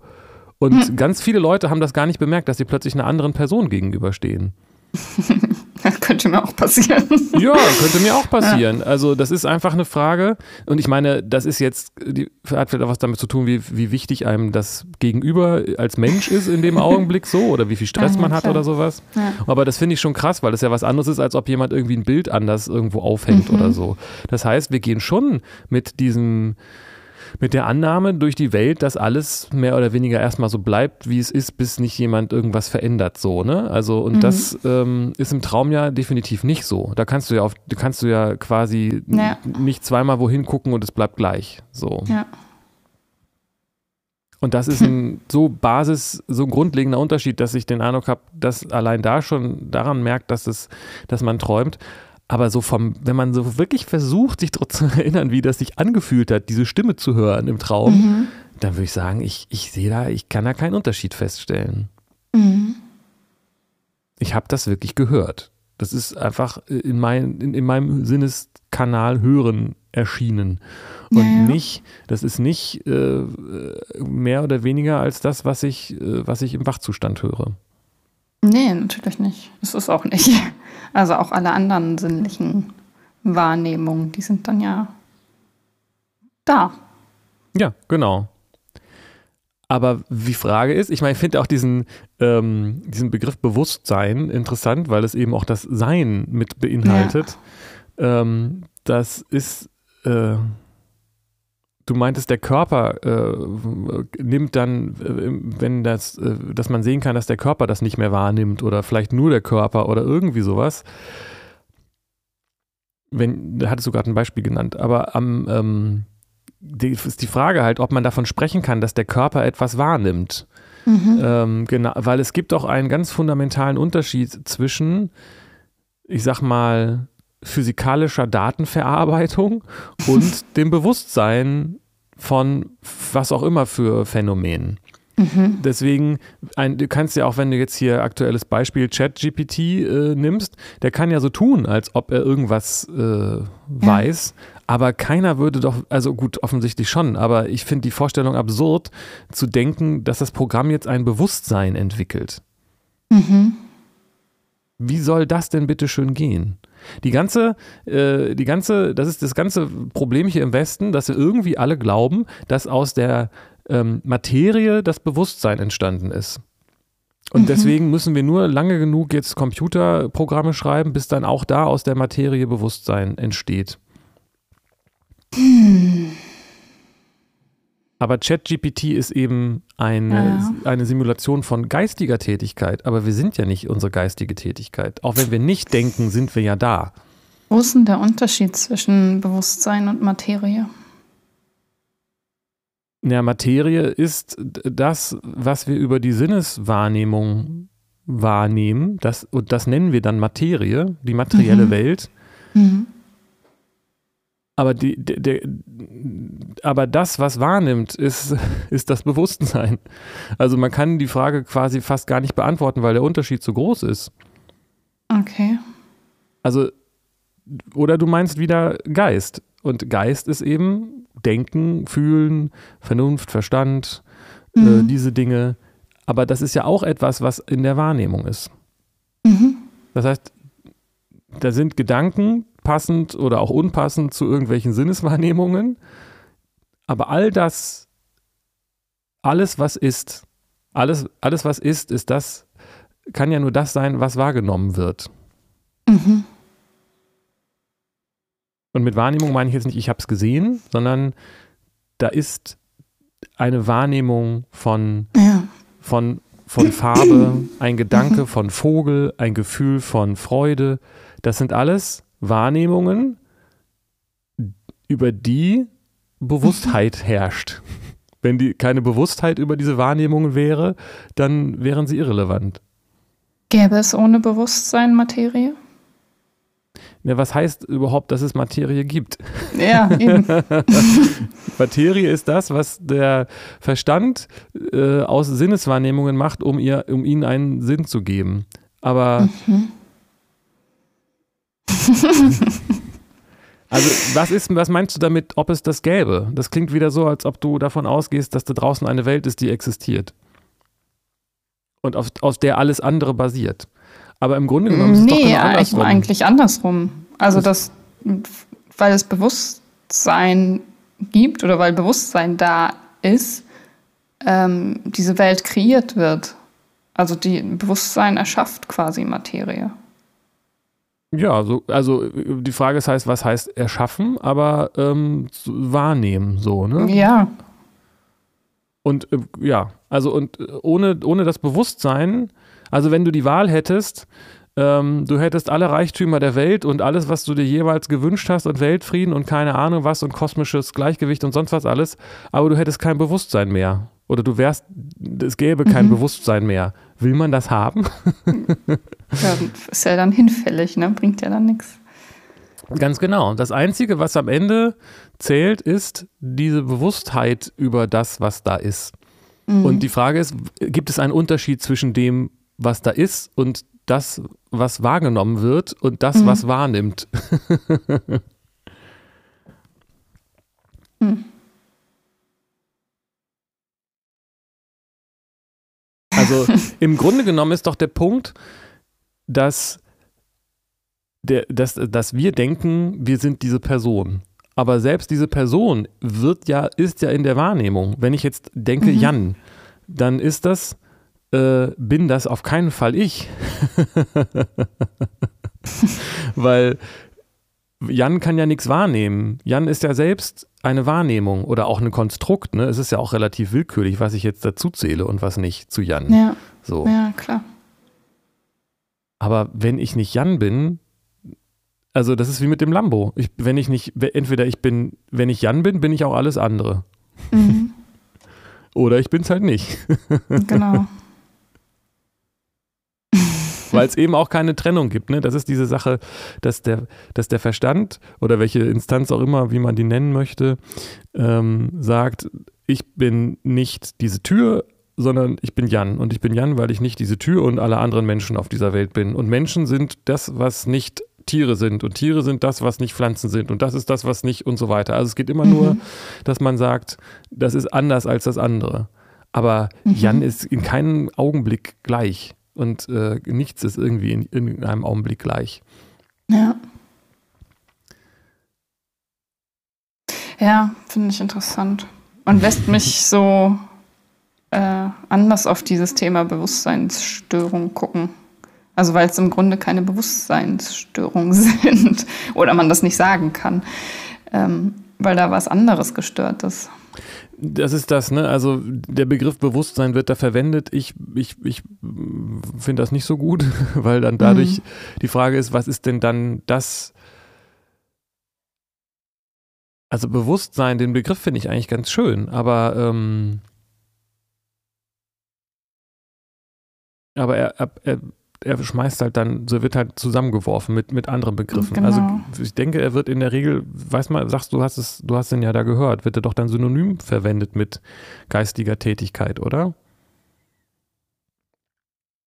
Und hm. ganz viele Leute haben das gar nicht bemerkt, dass sie plötzlich einer anderen Person gegenüberstehen. Das könnte mir auch passieren. Ja, könnte mir auch passieren. Ja. Also das ist einfach eine Frage. Und ich meine, das ist jetzt, die, hat vielleicht auch was damit zu tun, wie, wie wichtig einem das Gegenüber als Mensch ist in dem Augenblick so oder wie viel Stress ja, man hat klar. oder sowas. Ja. Aber das finde ich schon krass, weil das ja was anderes ist, als ob jemand irgendwie ein Bild anders irgendwo aufhängt mhm. oder so. Das heißt, wir gehen schon mit diesem mit der Annahme durch die Welt, dass alles mehr oder weniger erstmal so bleibt, wie es ist, bis nicht jemand irgendwas verändert, so, ne? Also, und mhm. das ähm, ist im Traum ja definitiv nicht so. Da kannst du ja auf, kannst du ja quasi ja. nicht zweimal wohin gucken und es bleibt gleich. So. Ja. Und das ist ein so Basis, so ein grundlegender Unterschied, dass ich den Eindruck habe, dass allein da schon daran merkt, dass es, dass man träumt. Aber so vom, wenn man so wirklich versucht, sich daran zu erinnern, wie das sich angefühlt hat, diese Stimme zu hören im Traum, mhm. dann würde ich sagen, ich, ich sehe da, ich kann da keinen Unterschied feststellen. Mhm. Ich habe das wirklich gehört. Das ist einfach in, mein, in, in meinem Sinneskanal Hören erschienen. Und ja, nicht, das ist nicht äh, mehr oder weniger als das, was ich, äh, was ich im Wachzustand höre. Nee, natürlich nicht. Das ist auch nicht. Also auch alle anderen sinnlichen Wahrnehmungen, die sind dann ja da. Ja, genau. Aber die Frage ist, ich meine, ich finde auch diesen, ähm, diesen Begriff Bewusstsein interessant, weil es eben auch das Sein mit beinhaltet. Ja. Ähm, das ist, äh, du meintest, der Körper äh, nimmt dann, äh, wenn das, äh, dass man sehen kann, dass der Körper das nicht mehr wahrnimmt oder vielleicht nur der Körper oder irgendwie sowas. Wenn, da hattest du gerade ein Beispiel genannt, aber am, ähm, die, ist die Frage halt, ob man davon sprechen kann, dass der Körper etwas wahrnimmt. Mhm. Ähm, genau, weil es gibt auch einen ganz fundamentalen Unterschied zwischen, ich sag mal, physikalischer Datenverarbeitung und dem Bewusstsein von was auch immer für Phänomenen. Mhm. Deswegen, ein, du kannst ja auch, wenn du jetzt hier aktuelles Beispiel ChatGPT äh, nimmst, der kann ja so tun, als ob er irgendwas äh, weiß, ja. aber keiner würde doch, also gut, offensichtlich schon, aber ich finde die Vorstellung absurd, zu denken, dass das Programm jetzt ein Bewusstsein entwickelt. Mhm. Wie soll das denn bitte schön gehen? Die ganze, äh, die ganze, das ist das ganze Problem hier im Westen, dass wir irgendwie alle glauben, dass aus der ähm, Materie das Bewusstsein entstanden ist. Und mhm. deswegen müssen wir nur lange genug jetzt Computerprogramme schreiben, bis dann auch da aus der Materie Bewusstsein entsteht. Hm. Aber ChatGPT ist eben eine, ja. eine Simulation von geistiger Tätigkeit. Aber wir sind ja nicht unsere geistige Tätigkeit. Auch wenn wir nicht denken, sind wir ja da. Wo ist denn der Unterschied zwischen Bewusstsein und Materie? Ja, Materie ist das, was wir über die Sinneswahrnehmung wahrnehmen. Das, und das nennen wir dann Materie, die materielle mhm. Welt. Mhm. Aber, die, der, der, aber das, was wahrnimmt, ist, ist das Bewusstsein. Also man kann die Frage quasi fast gar nicht beantworten, weil der Unterschied zu groß ist. Okay. Also, oder du meinst wieder Geist. Und Geist ist eben Denken, Fühlen, Vernunft, Verstand, äh, mhm. äh, diese Dinge. Aber das ist ja auch etwas, was in der Wahrnehmung ist. Mhm. Das heißt, da sind Gedanken passend oder auch unpassend zu irgendwelchen Sinneswahrnehmungen. Aber all das, alles, was ist, alles, alles, was ist, ist das, kann ja nur das sein, was wahrgenommen wird. Mhm. Und mit Wahrnehmung meine ich jetzt nicht, ich habe es gesehen, sondern da ist eine Wahrnehmung von, ja. von, von Farbe, ein Gedanke von Vogel, ein Gefühl von Freude. Das sind alles Wahrnehmungen, über die Bewusstheit herrscht. Wenn die keine Bewusstheit über diese Wahrnehmungen wäre, dann wären sie irrelevant. Gäbe es ohne Bewusstsein Materie? Ja, was heißt überhaupt, dass es Materie gibt? Ja, eben. Materie ist das, was der Verstand äh, aus Sinneswahrnehmungen macht, um, ihr, um ihnen einen Sinn zu geben. Aber. Mhm. also, was, ist, was meinst du damit, ob es das gäbe? Das klingt wieder so, als ob du davon ausgehst, dass da draußen eine Welt ist, die existiert. Und auf, aus der alles andere basiert. Aber im Grunde genommen ist es nee, doch genau andersrum. eigentlich andersrum. Also das, weil es Bewusstsein gibt oder weil Bewusstsein da ist, ähm, diese Welt kreiert wird. Also die Bewusstsein erschafft quasi Materie. Ja, so, also die Frage ist heißt, was heißt erschaffen, aber ähm, wahrnehmen, so, ne? Ja. Und äh, ja, also und äh, ohne, ohne das Bewusstsein also wenn du die Wahl hättest, ähm, du hättest alle Reichtümer der Welt und alles, was du dir jeweils gewünscht hast und Weltfrieden und keine Ahnung was und kosmisches Gleichgewicht und sonst was alles, aber du hättest kein Bewusstsein mehr. Oder du wärst, es gäbe kein mhm. Bewusstsein mehr. Will man das haben? ja, ist ja dann hinfällig, ne? Bringt ja dann nichts. Ganz genau. Das Einzige, was am Ende zählt, ist diese Bewusstheit über das, was da ist. Mhm. Und die Frage ist, gibt es einen Unterschied zwischen dem, was da ist und das, was wahrgenommen wird und das, mhm. was wahrnimmt. mhm. Also im Grunde genommen ist doch der Punkt, dass, der, dass, dass wir denken, wir sind diese Person. Aber selbst diese Person wird ja, ist ja in der Wahrnehmung. Wenn ich jetzt denke, mhm. Jan, dann ist das äh, bin das auf keinen Fall ich. Weil Jan kann ja nichts wahrnehmen. Jan ist ja selbst eine Wahrnehmung oder auch ein Konstrukt. Ne? Es ist ja auch relativ willkürlich, was ich jetzt dazu zähle und was nicht zu Jan. Ja, so. ja klar. Aber wenn ich nicht Jan bin, also das ist wie mit dem Lambo. Ich, wenn ich nicht, entweder ich bin, wenn ich Jan bin, bin ich auch alles andere. Mhm. Oder ich bin es halt nicht. genau. weil es eben auch keine Trennung gibt. Ne? Das ist diese Sache, dass der, dass der Verstand oder welche Instanz auch immer, wie man die nennen möchte, ähm, sagt, ich bin nicht diese Tür, sondern ich bin Jan. Und ich bin Jan, weil ich nicht diese Tür und alle anderen Menschen auf dieser Welt bin. Und Menschen sind das, was nicht Tiere sind. Und Tiere sind das, was nicht Pflanzen sind. Und das ist das, was nicht und so weiter. Also es geht immer mhm. nur, dass man sagt, das ist anders als das andere. Aber mhm. Jan ist in keinem Augenblick gleich und äh, nichts ist irgendwie in irgendeinem Augenblick gleich. Ja. Ja, finde ich interessant. Und lässt mich so äh, anders auf dieses Thema Bewusstseinsstörung gucken. Also weil es im Grunde keine Bewusstseinsstörungen sind oder man das nicht sagen kann, ähm, weil da was anderes gestört ist. Das ist das, ne? Also der Begriff Bewusstsein wird da verwendet. Ich, ich, ich finde das nicht so gut, weil dann dadurch mhm. die Frage ist, was ist denn dann das? Also Bewusstsein, den Begriff finde ich eigentlich ganz schön, aber ähm, aber er, er, er schmeißt halt dann, so wird halt zusammengeworfen mit, mit anderen Begriffen. Genau. Also ich denke, er wird in der Regel, weiß mal, sagst du, hast es, du hast den ja da gehört, wird er doch dann synonym verwendet mit geistiger Tätigkeit, oder?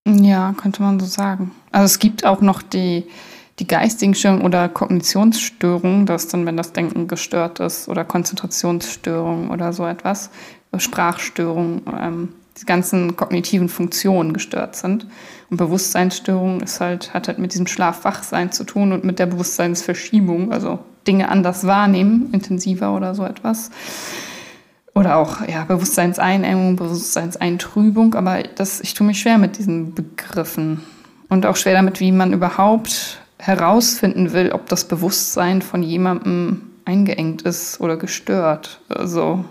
Ja, könnte man so sagen. Also es gibt auch noch die die geistigen Störungen oder Kognitionsstörungen, das dann, wenn das Denken gestört ist, oder Konzentrationsstörungen oder so etwas, Sprachstörungen, ähm, die ganzen kognitiven Funktionen gestört sind. Und Bewusstseinsstörung ist halt, hat halt mit diesem Schlafwachsein zu tun und mit der Bewusstseinsverschiebung, also Dinge anders wahrnehmen, intensiver oder so etwas. Oder auch ja, Bewusstseinseinengung, Bewusstseinseintrübung, aber das, ich tue mich schwer mit diesen Begriffen. Und auch schwer damit, wie man überhaupt herausfinden will, ob das Bewusstsein von jemandem eingeengt ist oder gestört. Also.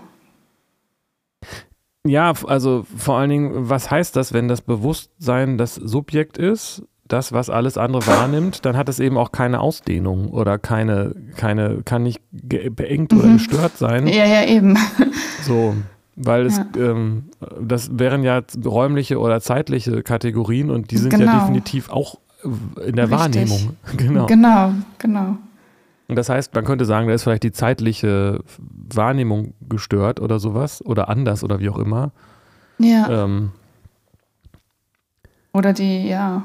Ja, also vor allen Dingen, was heißt das, wenn das Bewusstsein das Subjekt ist, das, was alles andere wahrnimmt, dann hat es eben auch keine Ausdehnung oder keine, keine, kann nicht beengt mhm. oder gestört sein. Ja, ja, eben. So, weil es, ja. ähm, das wären ja räumliche oder zeitliche Kategorien und die sind genau. ja definitiv auch in der Richtig. Wahrnehmung. Genau. Genau, genau. Das heißt, man könnte sagen, da ist vielleicht die zeitliche Wahrnehmung gestört oder sowas oder anders oder wie auch immer. Ja. Ähm. Oder die, ja,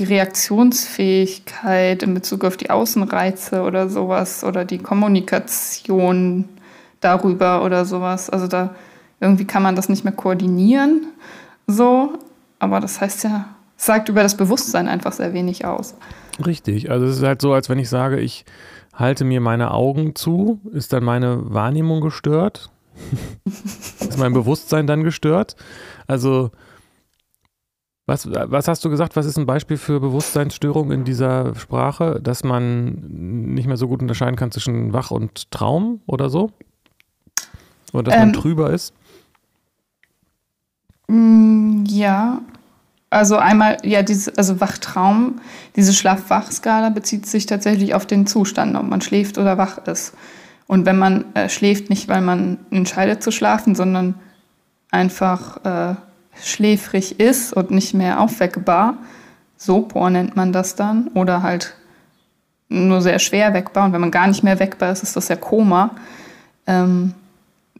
die Reaktionsfähigkeit in Bezug auf die Außenreize oder sowas oder die Kommunikation darüber oder sowas. Also da irgendwie kann man das nicht mehr koordinieren, so. Aber das heißt ja, sagt über das Bewusstsein einfach sehr wenig aus. Richtig, also es ist halt so, als wenn ich sage, ich halte mir meine Augen zu, ist dann meine Wahrnehmung gestört? ist mein Bewusstsein dann gestört? Also was, was hast du gesagt? Was ist ein Beispiel für Bewusstseinsstörung in dieser Sprache, dass man nicht mehr so gut unterscheiden kann zwischen Wach und Traum oder so? Oder dass ähm, man trüber ist? Mm, ja, also einmal, ja, dieses, also Wachtraum, diese Schlaf-Wach-Skala bezieht sich tatsächlich auf den Zustand, ob man schläft oder wach ist. Und wenn man äh, schläft, nicht weil man entscheidet zu schlafen, sondern einfach äh, schläfrig ist und nicht mehr aufweckbar, Sopor nennt man das dann, oder halt nur sehr schwer weckbar. Und wenn man gar nicht mehr weckbar ist, ist das ja Koma. Ähm,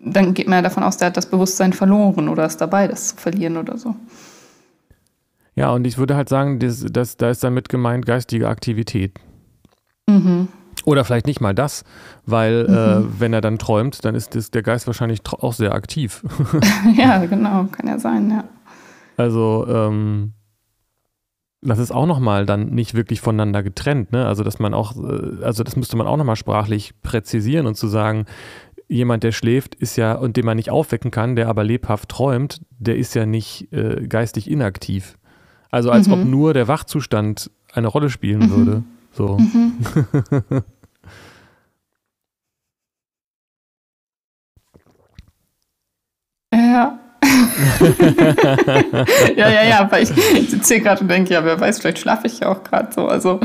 dann geht man ja davon aus, der hat das Bewusstsein verloren oder ist dabei, das zu verlieren oder so. Ja, und ich würde halt sagen, das, das, da ist damit gemeint geistige Aktivität. Mhm. Oder vielleicht nicht mal das, weil mhm. äh, wenn er dann träumt, dann ist das, der Geist wahrscheinlich auch sehr aktiv. ja, genau, kann ja sein, ja. Also, ähm, das ist auch nochmal dann nicht wirklich voneinander getrennt, ne? Also, dass man auch, äh, also das müsste man auch nochmal sprachlich präzisieren und zu sagen, jemand, der schläft, ist ja, und den man nicht aufwecken kann, der aber lebhaft träumt, der ist ja nicht äh, geistig inaktiv. Also als mhm. ob nur der Wachzustand eine Rolle spielen mhm. würde. So. Mhm. ja. ja, ja, ja, weil ich, ich sitze hier gerade und denke, ja, wer weiß, vielleicht schlafe ich ja auch gerade so. Also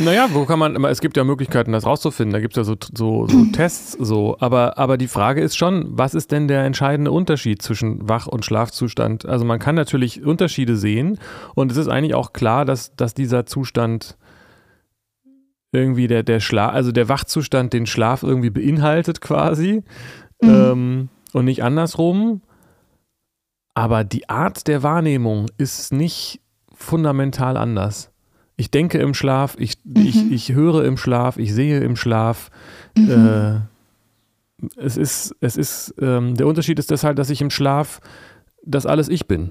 naja, wo kann man, es gibt ja Möglichkeiten, das rauszufinden. Da gibt es ja so, so, so Tests, so. Aber, aber die Frage ist schon, was ist denn der entscheidende Unterschied zwischen Wach- und Schlafzustand? Also man kann natürlich Unterschiede sehen und es ist eigentlich auch klar, dass, dass dieser Zustand irgendwie der, der Schlaf, also der Wachzustand den Schlaf irgendwie beinhaltet quasi mhm. ähm, und nicht andersrum. Aber die Art der Wahrnehmung ist nicht fundamental anders ich denke im Schlaf, ich, mhm. ich, ich höre im Schlaf, ich sehe im Schlaf. Mhm. Äh, es ist, es ist, ähm, der Unterschied ist deshalb, dass ich im Schlaf das alles ich bin.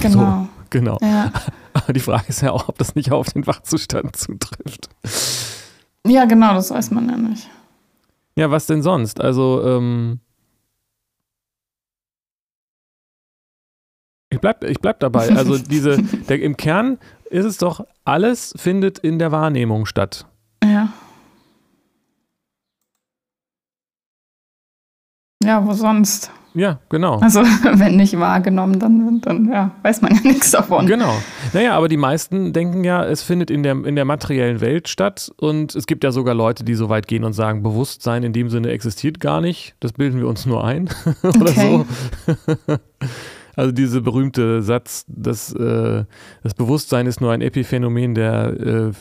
Genau. So, genau. Ja. Aber die Frage ist ja auch, ob das nicht auf den Wachzustand zutrifft. Ja, genau, das weiß man ja nicht. Ja, was denn sonst? Also, ähm, ich bleib, ich bleib dabei. Also diese, der, im Kern ist es doch, alles findet in der Wahrnehmung statt. Ja. Ja, wo sonst? Ja, genau. Also wenn nicht wahrgenommen, dann, dann ja, weiß man ja nichts davon. Genau. Naja, aber die meisten denken ja, es findet in der, in der materiellen Welt statt und es gibt ja sogar Leute, die so weit gehen und sagen, Bewusstsein in dem Sinne existiert gar nicht, das bilden wir uns nur ein oder so. Also dieser berühmte Satz, dass äh, das Bewusstsein ist nur ein Epiphänomen der äh,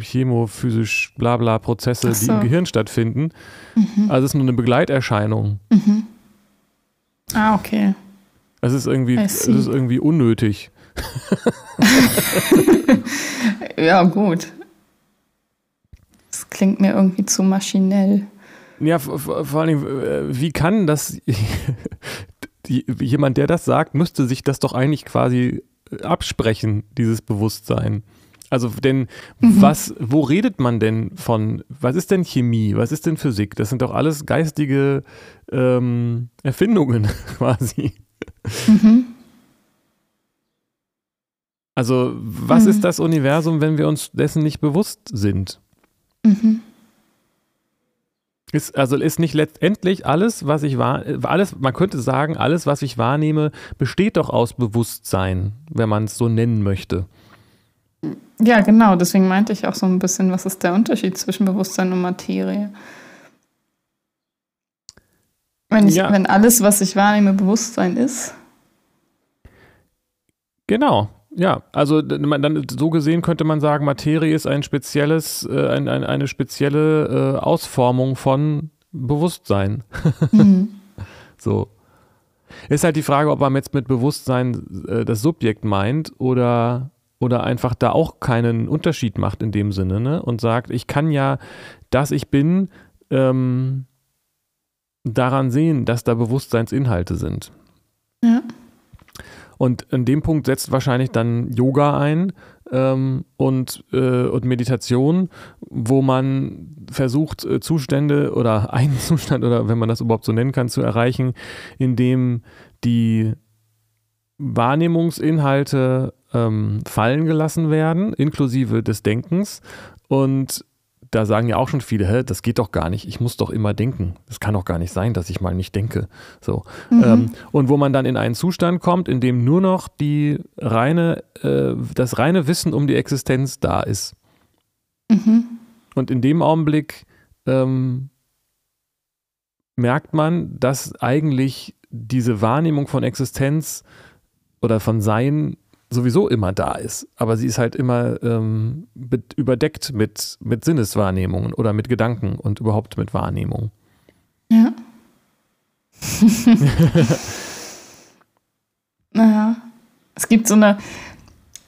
chemophysisch blabla Prozesse, so. die im Gehirn stattfinden. Mhm. Also es ist nur eine Begleiterscheinung. Mhm. Ah, okay. Es ist irgendwie, es ist irgendwie unnötig. ja, gut. Das klingt mir irgendwie zu maschinell. Ja, vor allem, äh, wie kann das die, jemand, der das sagt, müsste sich das doch eigentlich quasi äh, absprechen, dieses Bewusstsein. Also denn mhm. was, wo redet man denn von, was ist denn Chemie, was ist denn Physik? Das sind doch alles geistige ähm, Erfindungen quasi. Mhm. Also was mhm. ist das Universum, wenn wir uns dessen nicht bewusst sind? Mhm. Ist, also ist nicht letztendlich alles, was ich wahr, alles, man könnte sagen, alles, was ich wahrnehme, besteht doch aus Bewusstsein, wenn man es so nennen möchte. Ja, genau, deswegen meinte ich auch so ein bisschen, was ist der Unterschied zwischen Bewusstsein und Materie? Wenn, ich, ja. wenn alles, was ich wahrnehme, Bewusstsein ist. Genau, ja, also dann so gesehen könnte man sagen, Materie ist ein spezielles, äh, ein, ein, eine spezielle äh, Ausformung von Bewusstsein. Mhm. so. Ist halt die Frage, ob man jetzt mit Bewusstsein äh, das Subjekt meint oder, oder einfach da auch keinen Unterschied macht in dem Sinne, ne? Und sagt, ich kann ja, dass ich bin, ähm, daran sehen, dass da Bewusstseinsinhalte sind. Ja. Und in dem Punkt setzt wahrscheinlich dann Yoga ein ähm, und, äh, und Meditation, wo man versucht, äh, Zustände oder einen Zustand oder wenn man das überhaupt so nennen kann, zu erreichen, in dem die Wahrnehmungsinhalte ähm, fallen gelassen werden, inklusive des Denkens. Und da sagen ja auch schon viele, hä, das geht doch gar nicht, ich muss doch immer denken. Es kann doch gar nicht sein, dass ich mal nicht denke. So. Mhm. Ähm, und wo man dann in einen Zustand kommt, in dem nur noch die reine, äh, das reine Wissen um die Existenz da ist. Mhm. Und in dem Augenblick ähm, merkt man, dass eigentlich diese Wahrnehmung von Existenz oder von Sein sowieso immer da ist, aber sie ist halt immer ähm, überdeckt mit, mit Sinneswahrnehmungen oder mit Gedanken und überhaupt mit Wahrnehmung. Ja. naja. Es gibt so eine,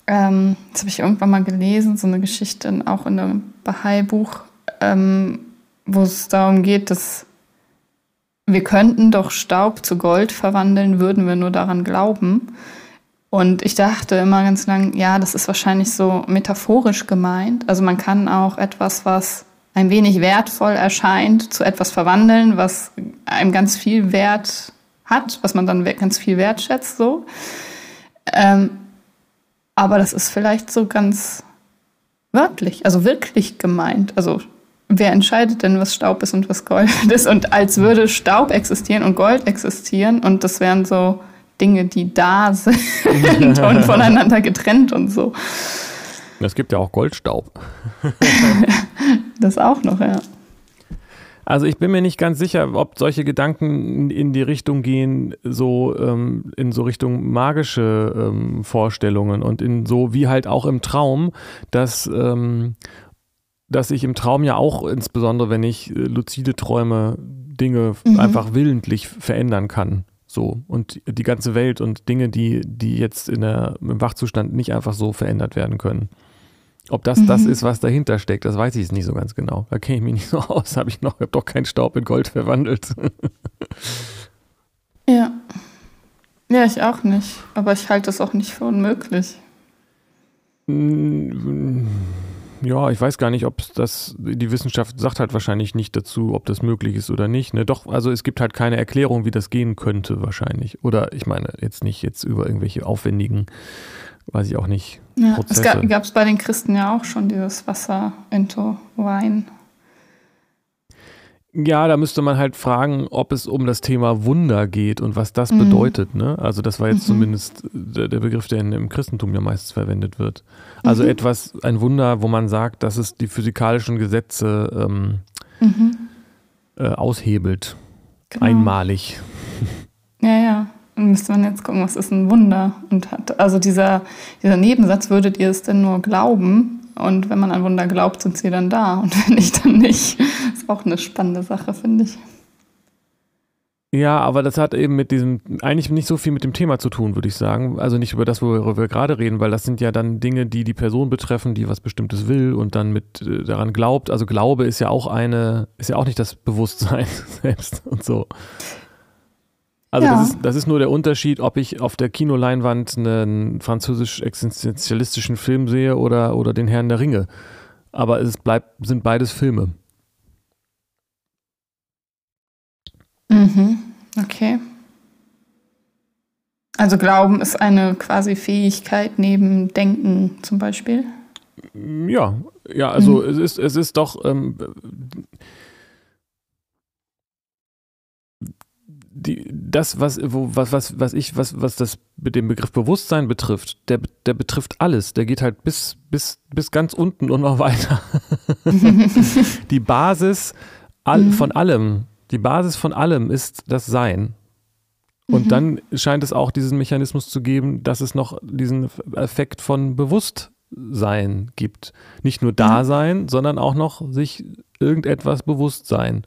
ähm, das habe ich irgendwann mal gelesen, so eine Geschichte auch in einem Bahai-Buch, ähm, wo es darum geht, dass wir könnten doch Staub zu Gold verwandeln, würden wir nur daran glauben. Und ich dachte immer ganz lang, ja, das ist wahrscheinlich so metaphorisch gemeint. Also man kann auch etwas, was ein wenig wertvoll erscheint, zu etwas verwandeln, was einem ganz viel Wert hat, was man dann ganz viel wertschätzt, so. Ähm, aber das ist vielleicht so ganz wörtlich, also wirklich gemeint. Also wer entscheidet denn, was Staub ist und was Gold ist? Und als würde Staub existieren und Gold existieren und das wären so Dinge, die da sind und voneinander getrennt und so. Es gibt ja auch Goldstaub. das auch noch, ja. Also ich bin mir nicht ganz sicher, ob solche Gedanken in die Richtung gehen, so ähm, in so Richtung magische ähm, Vorstellungen und in so wie halt auch im Traum, dass, ähm, dass ich im Traum ja auch, insbesondere wenn ich äh, luzide träume, Dinge mhm. einfach willentlich verändern kann. So, und die ganze Welt und Dinge, die, die jetzt in der, im Wachzustand nicht einfach so verändert werden können. Ob das mhm. das ist, was dahinter steckt, das weiß ich nicht so ganz genau. Da kenne ich mich nicht so aus. Habe ich noch, habe doch keinen Staub in Gold verwandelt. ja. Ja, ich auch nicht. Aber ich halte es auch nicht für unmöglich. Ja, ich weiß gar nicht, ob das, die Wissenschaft sagt halt wahrscheinlich nicht dazu, ob das möglich ist oder nicht. Ne? Doch, also es gibt halt keine Erklärung, wie das gehen könnte wahrscheinlich. Oder ich meine, jetzt nicht jetzt über irgendwelche aufwendigen, weiß ich auch nicht. Ja, Prozesse. es gab es bei den Christen ja auch schon dieses Wasser into Wein. Ja, da müsste man halt fragen, ob es um das Thema Wunder geht und was das mhm. bedeutet. Ne? Also das war jetzt mhm. zumindest der, der, Begriff, der in, im Christentum ja meistens verwendet wird. Also mhm. etwas, ein Wunder, wo man sagt, dass es die physikalischen Gesetze ähm, mhm. äh, aushebelt. Genau. Einmalig. Ja, ja. Dann müsste man jetzt gucken, was ist ein Wunder? Und hat, also dieser, dieser Nebensatz, würdet ihr es denn nur glauben? Und wenn man an Wunder glaubt, sind sie dann da. Und wenn nicht, dann nicht. Das ist auch eine spannende Sache, finde ich. Ja, aber das hat eben mit diesem, eigentlich nicht so viel mit dem Thema zu tun, würde ich sagen. Also nicht über das, worüber wir gerade reden, weil das sind ja dann Dinge, die die Person betreffen, die was Bestimmtes will und dann mit äh, daran glaubt. Also Glaube ist ja auch eine, ist ja auch nicht das Bewusstsein selbst und so. Also ja. das, ist, das ist nur der Unterschied, ob ich auf der Kinoleinwand einen französisch-existenzialistischen Film sehe oder, oder den Herrn der Ringe. Aber es bleibt, sind beides Filme. Mhm. Okay. Also Glauben ist eine quasi Fähigkeit neben Denken zum Beispiel? Ja, ja, also mhm. es ist, es ist doch, ähm, die, das, was, wo, was, was, was ich, was, was das mit dem Begriff Bewusstsein betrifft, der, der betrifft alles. Der geht halt bis, bis, bis ganz unten und noch weiter. die Basis all, mhm. von allem, die Basis von allem ist das Sein. Und mhm. dann scheint es auch diesen Mechanismus zu geben, dass es noch diesen Effekt von Bewusstsein gibt. Nicht nur Dasein, mhm. sondern auch noch sich irgendetwas bewusst sein.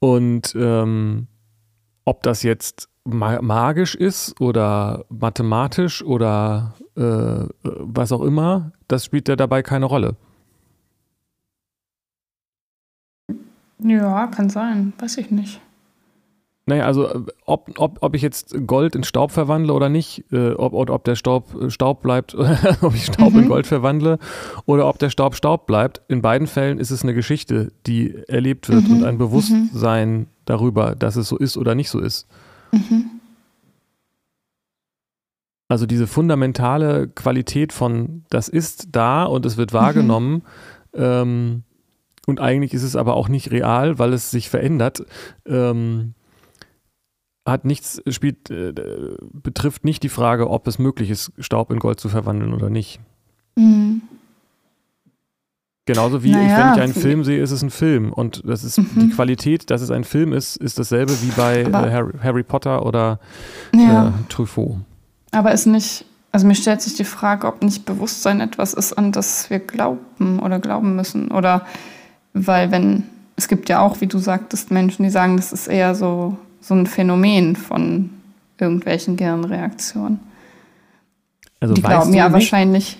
Und ähm, ob das jetzt magisch ist oder mathematisch oder äh, was auch immer, das spielt ja dabei keine Rolle. Ja, kann sein. Weiß ich nicht. Naja, also ob, ob, ob ich jetzt Gold in Staub verwandle oder nicht, äh, ob, ob der Staub äh, Staub bleibt, ob ich Staub mhm. in Gold verwandle oder ob der Staub Staub bleibt, in beiden Fällen ist es eine Geschichte, die erlebt wird mhm. und ein Bewusstsein mhm. darüber, dass es so ist oder nicht so ist. Mhm. Also diese fundamentale Qualität von das ist da und es wird wahrgenommen, mhm. ähm, und eigentlich ist es aber auch nicht real, weil es sich verändert. Ähm, hat nichts, spielt, äh, betrifft nicht die Frage, ob es möglich ist, Staub in Gold zu verwandeln oder nicht. Mhm. Genauso wie naja, ich, wenn ich einen Film sehe, ist es ein Film. Und das ist mhm. die Qualität, dass es ein Film ist, ist dasselbe wie bei äh, Harry, Harry, Potter oder ja. äh, Truffaut. Aber ist nicht, also mir stellt sich die Frage, ob nicht Bewusstsein etwas ist, an das wir glauben oder glauben müssen. Oder weil wenn, es gibt ja auch, wie du sagtest, Menschen, die sagen, das ist eher so, so ein Phänomen von irgendwelchen Gehirnreaktionen. Also die glauben ja nicht? wahrscheinlich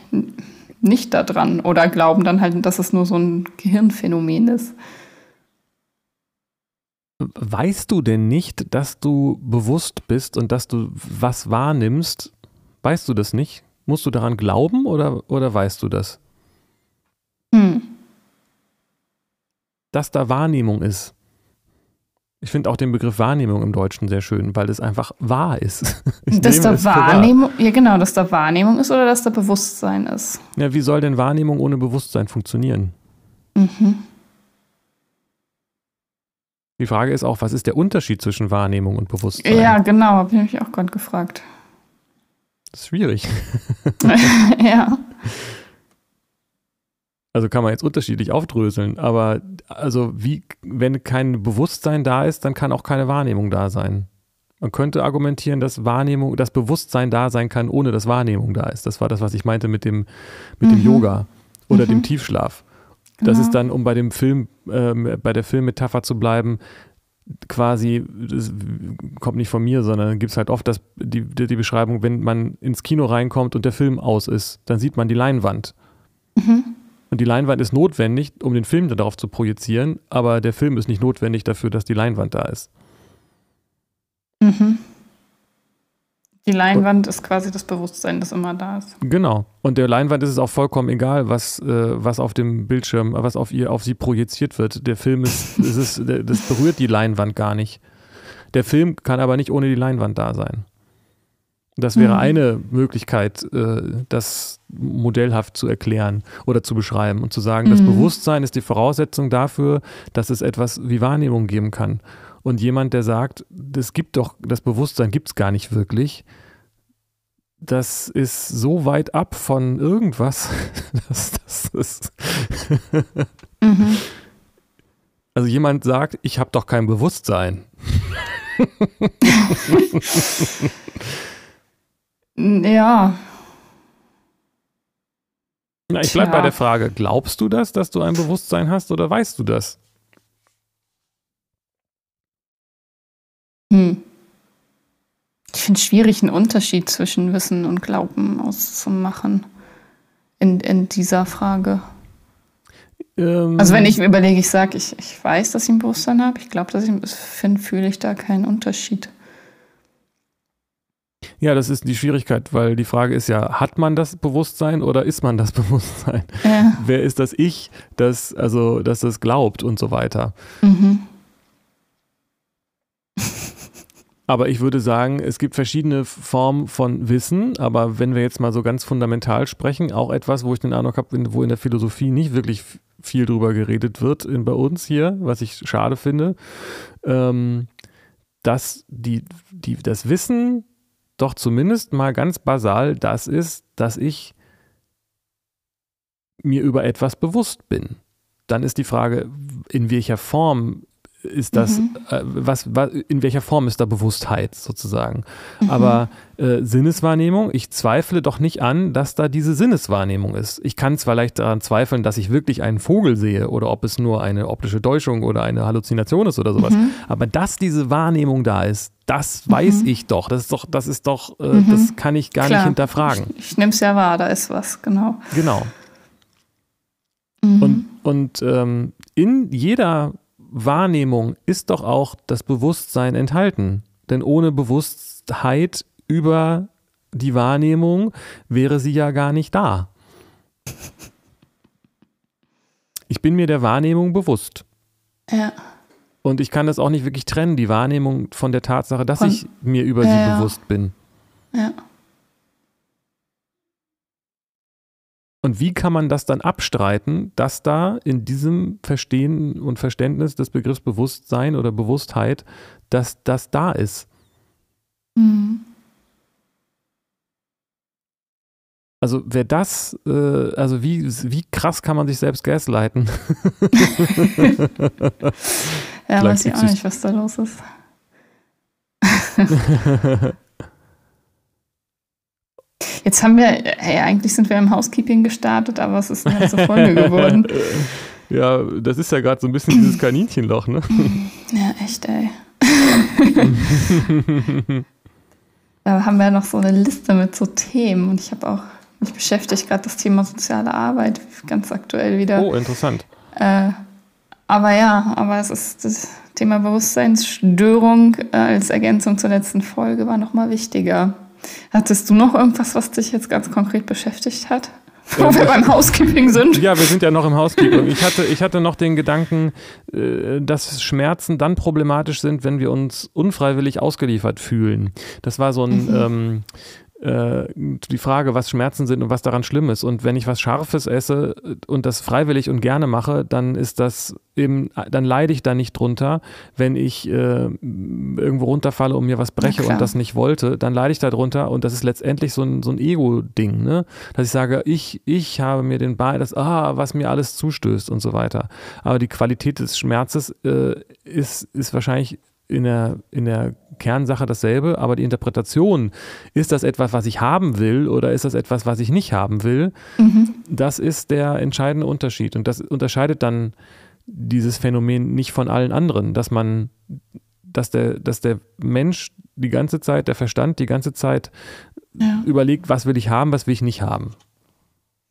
nicht daran oder glauben dann halt, dass es nur so ein Gehirnphänomen ist. Weißt du denn nicht, dass du bewusst bist und dass du was wahrnimmst? Weißt du das nicht? Musst du daran glauben oder, oder weißt du das? Hm dass da Wahrnehmung ist. Ich finde auch den Begriff Wahrnehmung im Deutschen sehr schön, weil es einfach wahr ist. Ich dass da Wahrnehmung, ja genau, dass da Wahrnehmung ist oder dass da Bewusstsein ist. Ja, wie soll denn Wahrnehmung ohne Bewusstsein funktionieren? Mhm. Die Frage ist auch, was ist der Unterschied zwischen Wahrnehmung und Bewusstsein? Ja, genau, habe ich mich auch gerade gefragt. Das ist schwierig. ja. Also kann man jetzt unterschiedlich aufdröseln, aber also wie, wenn kein Bewusstsein da ist, dann kann auch keine Wahrnehmung da sein. Man könnte argumentieren, dass Wahrnehmung, das Bewusstsein da sein kann, ohne dass Wahrnehmung da ist. Das war das, was ich meinte mit dem, mit mhm. dem Yoga oder mhm. dem Tiefschlaf. Das genau. ist dann, um bei dem Film, äh, bei der Filmmetapher zu bleiben, quasi, das kommt nicht von mir, sondern gibt es halt oft das, die, die Beschreibung, wenn man ins Kino reinkommt und der Film aus ist, dann sieht man die Leinwand. Mhm. Und die Leinwand ist notwendig, um den Film darauf zu projizieren, aber der Film ist nicht notwendig dafür, dass die Leinwand da ist. Mhm. Die Leinwand ist quasi das Bewusstsein, das immer da ist. Genau. Und der Leinwand ist es auch vollkommen egal, was, äh, was auf dem Bildschirm, was auf ihr, auf sie projiziert wird. Der Film ist, ist, ist das berührt die Leinwand gar nicht. Der Film kann aber nicht ohne die Leinwand da sein. Das wäre mhm. eine Möglichkeit, äh, das modellhaft zu erklären oder zu beschreiben und zu sagen, das mhm. Bewusstsein ist die Voraussetzung dafür, dass es etwas wie Wahrnehmung geben kann. Und jemand, der sagt, es gibt doch, das Bewusstsein gibt es gar nicht wirklich, das ist so weit ab von irgendwas, dass das ist. mhm. Also jemand sagt, ich habe doch kein Bewusstsein. ja. Na, ich bleibe bei der Frage, glaubst du das, dass du ein Bewusstsein hast oder weißt du das? Hm. Ich finde es schwierig, einen Unterschied zwischen Wissen und Glauben auszumachen in, in dieser Frage. Ähm, also wenn ich überlege, ich sage, ich, ich weiß, dass ich ein Bewusstsein habe, ich glaube, dass ich finde, fühle ich da keinen Unterschied. Ja, das ist die Schwierigkeit, weil die Frage ist ja, hat man das Bewusstsein oder ist man das Bewusstsein? Ja. Wer ist das Ich, das, also, das das glaubt und so weiter? Mhm. Aber ich würde sagen, es gibt verschiedene Formen von Wissen, aber wenn wir jetzt mal so ganz fundamental sprechen, auch etwas, wo ich den Eindruck habe, wo in der Philosophie nicht wirklich viel drüber geredet wird in, bei uns hier, was ich schade finde, ähm, dass die, die, das Wissen doch zumindest mal ganz basal das ist, dass ich mir über etwas bewusst bin. Dann ist die Frage, in welcher Form ist das, mhm. äh, was, was, in welcher Form ist da Bewusstheit sozusagen. Mhm. Aber äh, Sinneswahrnehmung, ich zweifle doch nicht an, dass da diese Sinneswahrnehmung ist. Ich kann zwar leicht daran zweifeln, dass ich wirklich einen Vogel sehe oder ob es nur eine optische Täuschung oder eine Halluzination ist oder sowas. Mhm. Aber dass diese Wahrnehmung da ist, das weiß mhm. ich doch. Das ist doch, das ist doch, äh, das mhm. kann ich gar Klar. nicht hinterfragen. Ich, ich nehme es ja wahr, da ist was, genau. Genau. Mhm. Und, und ähm, in jeder Wahrnehmung ist doch auch das Bewusstsein enthalten. Denn ohne Bewusstheit über die Wahrnehmung wäre sie ja gar nicht da. Ich bin mir der Wahrnehmung bewusst. Ja. Und ich kann das auch nicht wirklich trennen, die Wahrnehmung von der Tatsache, dass von, ich mir über ja, sie bewusst bin. Ja. Und wie kann man das dann abstreiten, dass da in diesem Verstehen und Verständnis des Begriffs Bewusstsein oder Bewusstheit, dass das da ist? Mhm. Also wer das, äh, also wie, wie krass kann man sich selbst gaslighten? ja, weiß ich auch nicht, was da los ist. Jetzt haben wir, hey, eigentlich sind wir im Housekeeping gestartet, aber es ist eine ganze Folge geworden. Ja, das ist ja gerade so ein bisschen dieses Kaninchenloch, ne? Ja, echt, ey. da haben wir noch so eine Liste mit so Themen und ich habe auch, mich beschäftigt gerade das Thema soziale Arbeit, ganz aktuell wieder. Oh, interessant. Äh, aber ja, aber es ist das Thema Bewusstseinsstörung äh, als Ergänzung zur letzten Folge war nochmal wichtiger. Hattest du noch irgendwas, was dich jetzt ganz konkret beschäftigt hat? Wo wir beim Housekeeping sind. Ja, wir sind ja noch im Housekeeping. Ich hatte, ich hatte noch den Gedanken, äh, dass Schmerzen dann problematisch sind, wenn wir uns unfreiwillig ausgeliefert fühlen. Das war so ein, mhm. ähm, äh, die Frage, was Schmerzen sind und was daran schlimm ist. Und wenn ich was Scharfes esse und das freiwillig und gerne mache, dann ist das eben, dann leide ich da nicht drunter. Wenn ich äh, irgendwo runterfalle und mir was breche und das nicht wollte, dann leide ich da drunter und das ist letztendlich so ein, so ein Ego-Ding, ne? Dass ich sage, ich, ich habe mir den Bein, das, ah, was mir alles zustößt und so weiter. Aber die Qualität des Schmerzes äh, ist, ist wahrscheinlich in der, in der Kernsache dasselbe, aber die Interpretation, ist das etwas, was ich haben will oder ist das etwas, was ich nicht haben will, mhm. das ist der entscheidende Unterschied. Und das unterscheidet dann dieses Phänomen nicht von allen anderen, dass man, dass der, dass der Mensch die ganze Zeit, der Verstand die ganze Zeit ja. überlegt, was will ich haben, was will ich nicht haben.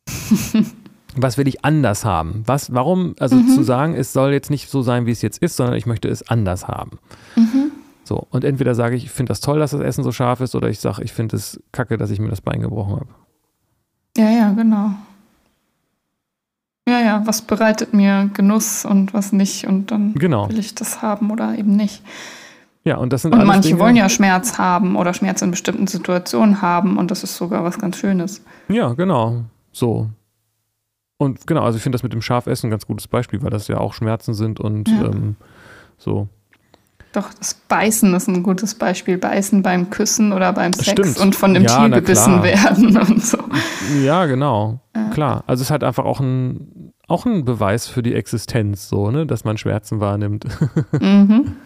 was will ich anders haben? Was, warum, also mhm. zu sagen, es soll jetzt nicht so sein, wie es jetzt ist, sondern ich möchte es anders haben. Mhm. So, und entweder sage ich, ich finde das toll, dass das Essen so scharf ist, oder ich sage, ich finde es kacke, dass ich mir das Bein gebrochen habe. Ja, ja, genau. Ja, ja, was bereitet mir Genuss und was nicht und dann genau. will ich das haben oder eben nicht. Ja, und das sind Und manche Dinge, wollen ja Schmerz haben oder Schmerz in bestimmten Situationen haben und das ist sogar was ganz Schönes. Ja, genau. So. Und genau, also ich finde das mit dem Schafessen ein ganz gutes Beispiel, weil das ja auch Schmerzen sind und ja. ähm, so. Doch, das Beißen ist ein gutes Beispiel. Beißen beim Küssen oder beim Sex Stimmt. und von dem ja, Tier gebissen werden und so. Ja, genau. Ja. Klar. Also es ist halt einfach auch ein, auch ein Beweis für die Existenz, so, ne, dass man Schmerzen wahrnimmt. Mhm.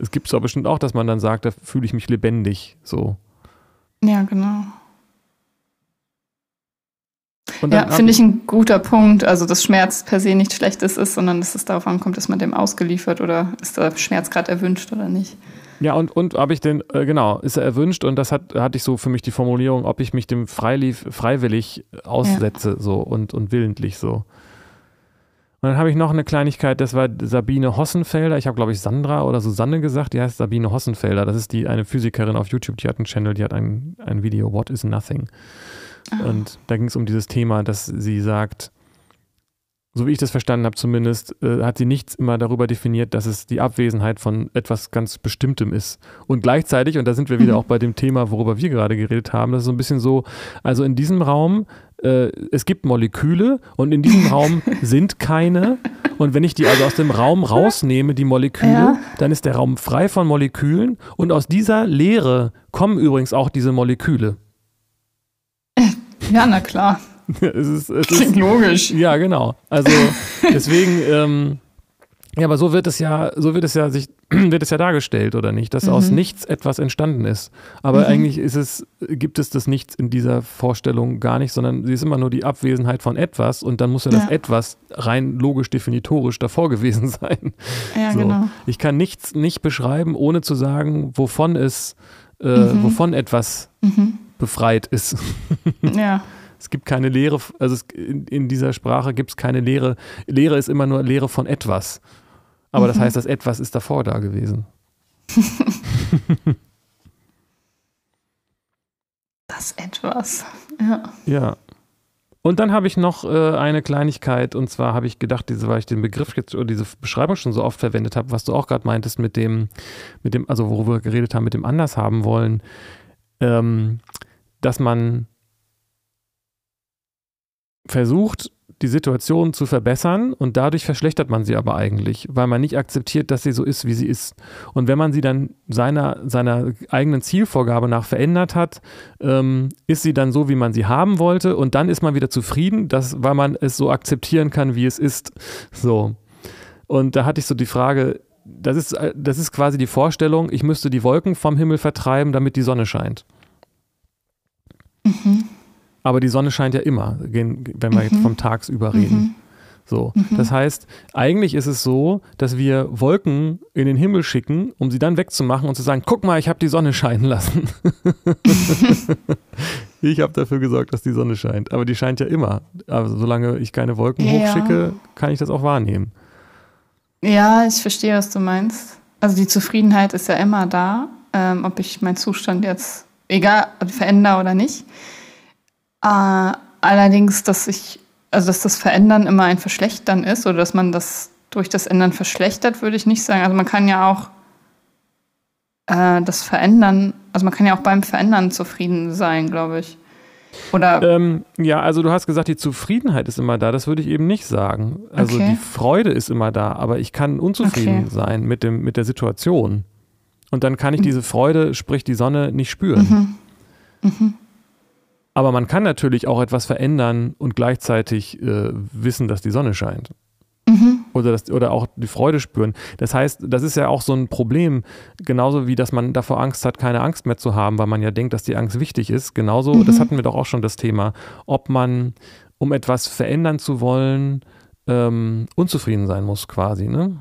Es gibt es aber bestimmt auch, dass man dann sagt, da fühle ich mich lebendig, so. Ja, genau. Ja, finde ich ein guter Punkt. Also, dass Schmerz per se nichts Schlechtes ist, sondern dass es darauf ankommt, ist man dem ausgeliefert oder ist der Schmerz gerade erwünscht oder nicht. Ja, und, und habe ich den, äh, genau, ist er erwünscht und das hat, hatte ich so für mich die Formulierung, ob ich mich dem freilief, freiwillig aussetze, ja. so und, und willentlich so. Und dann habe ich noch eine Kleinigkeit, das war Sabine Hossenfelder. Ich habe, glaube ich, Sandra oder Susanne gesagt. Die heißt Sabine Hossenfelder. Das ist die eine Physikerin auf YouTube, die hat einen Channel, die hat ein, ein Video, What is Nothing? Oh. Und da ging es um dieses Thema, dass sie sagt, so wie ich das verstanden habe zumindest, äh, hat sie nichts immer darüber definiert, dass es die Abwesenheit von etwas ganz Bestimmtem ist. Und gleichzeitig, und da sind wir wieder mhm. auch bei dem Thema, worüber wir gerade geredet haben, das ist so ein bisschen so, also in diesem Raum, äh, es gibt Moleküle und in diesem Raum sind keine. Und wenn ich die also aus dem Raum rausnehme, die Moleküle, ja. dann ist der Raum frei von Molekülen und aus dieser Leere kommen übrigens auch diese Moleküle. Ja, na klar. es ist, es Klingt ist, logisch. Ja, genau. Also deswegen, ähm, ja, aber so wird es ja, so wird es ja sich, wird es ja dargestellt, oder nicht? Dass mhm. aus nichts etwas entstanden ist. Aber mhm. eigentlich ist es, gibt es das Nichts in dieser Vorstellung gar nicht, sondern sie ist immer nur die Abwesenheit von etwas und dann muss ja, ja. das etwas rein logisch definitorisch davor gewesen sein. Ja, so. genau. Ich kann nichts nicht beschreiben, ohne zu sagen, wovon es, äh, mhm. wovon etwas mhm. Befreit ist. ja. Es gibt keine Lehre, also es, in, in, dieser Sprache gibt es keine Lehre. Lehre ist immer nur Lehre von etwas. Aber mhm. das heißt, das etwas ist davor da gewesen. das etwas, ja. Ja. Und dann habe ich noch äh, eine Kleinigkeit, und zwar habe ich gedacht, diese, weil ich den Begriff jetzt oder diese Beschreibung schon so oft verwendet habe, was du auch gerade meintest mit dem, mit dem, also worüber wir geredet haben, mit dem anders haben wollen, ähm, dass man versucht, die Situation zu verbessern und dadurch verschlechtert man sie aber eigentlich, weil man nicht akzeptiert, dass sie so ist, wie sie ist. Und wenn man sie dann seiner, seiner eigenen Zielvorgabe nach verändert hat, ähm, ist sie dann so, wie man sie haben wollte und dann ist man wieder zufrieden, dass, weil man es so akzeptieren kann, wie es ist. So. Und da hatte ich so die Frage, das ist, das ist quasi die Vorstellung, ich müsste die Wolken vom Himmel vertreiben, damit die Sonne scheint. Mhm. Aber die Sonne scheint ja immer, wenn wir mhm. jetzt vom Tagsüber reden. Mhm. So, mhm. das heißt, eigentlich ist es so, dass wir Wolken in den Himmel schicken, um sie dann wegzumachen und zu sagen, guck mal, ich habe die Sonne scheinen lassen. ich habe dafür gesorgt, dass die Sonne scheint, aber die scheint ja immer. Also solange ich keine Wolken ja. hochschicke, kann ich das auch wahrnehmen. Ja, ich verstehe, was du meinst. Also die Zufriedenheit ist ja immer da, ähm, ob ich meinen Zustand jetzt egal verändere oder nicht. Äh, allerdings, dass ich, also dass das Verändern immer ein Verschlechtern ist oder dass man das durch das Ändern verschlechtert, würde ich nicht sagen. Also man kann ja auch äh, das Verändern, also man kann ja auch beim Verändern zufrieden sein, glaube ich. Oder ähm, ja, also du hast gesagt, die Zufriedenheit ist immer da. Das würde ich eben nicht sagen. Also okay. die Freude ist immer da, aber ich kann unzufrieden okay. sein mit, dem, mit der Situation. Und dann kann ich diese Freude, sprich die Sonne, nicht spüren. Mhm. Mhm. Aber man kann natürlich auch etwas verändern und gleichzeitig äh, wissen, dass die Sonne scheint. Mhm. Oder, das, oder auch die Freude spüren. Das heißt, das ist ja auch so ein Problem, genauso wie dass man davor Angst hat, keine Angst mehr zu haben, weil man ja denkt, dass die Angst wichtig ist. Genauso, mhm. das hatten wir doch auch schon das Thema, ob man, um etwas verändern zu wollen, ähm, unzufrieden sein muss, quasi, ne?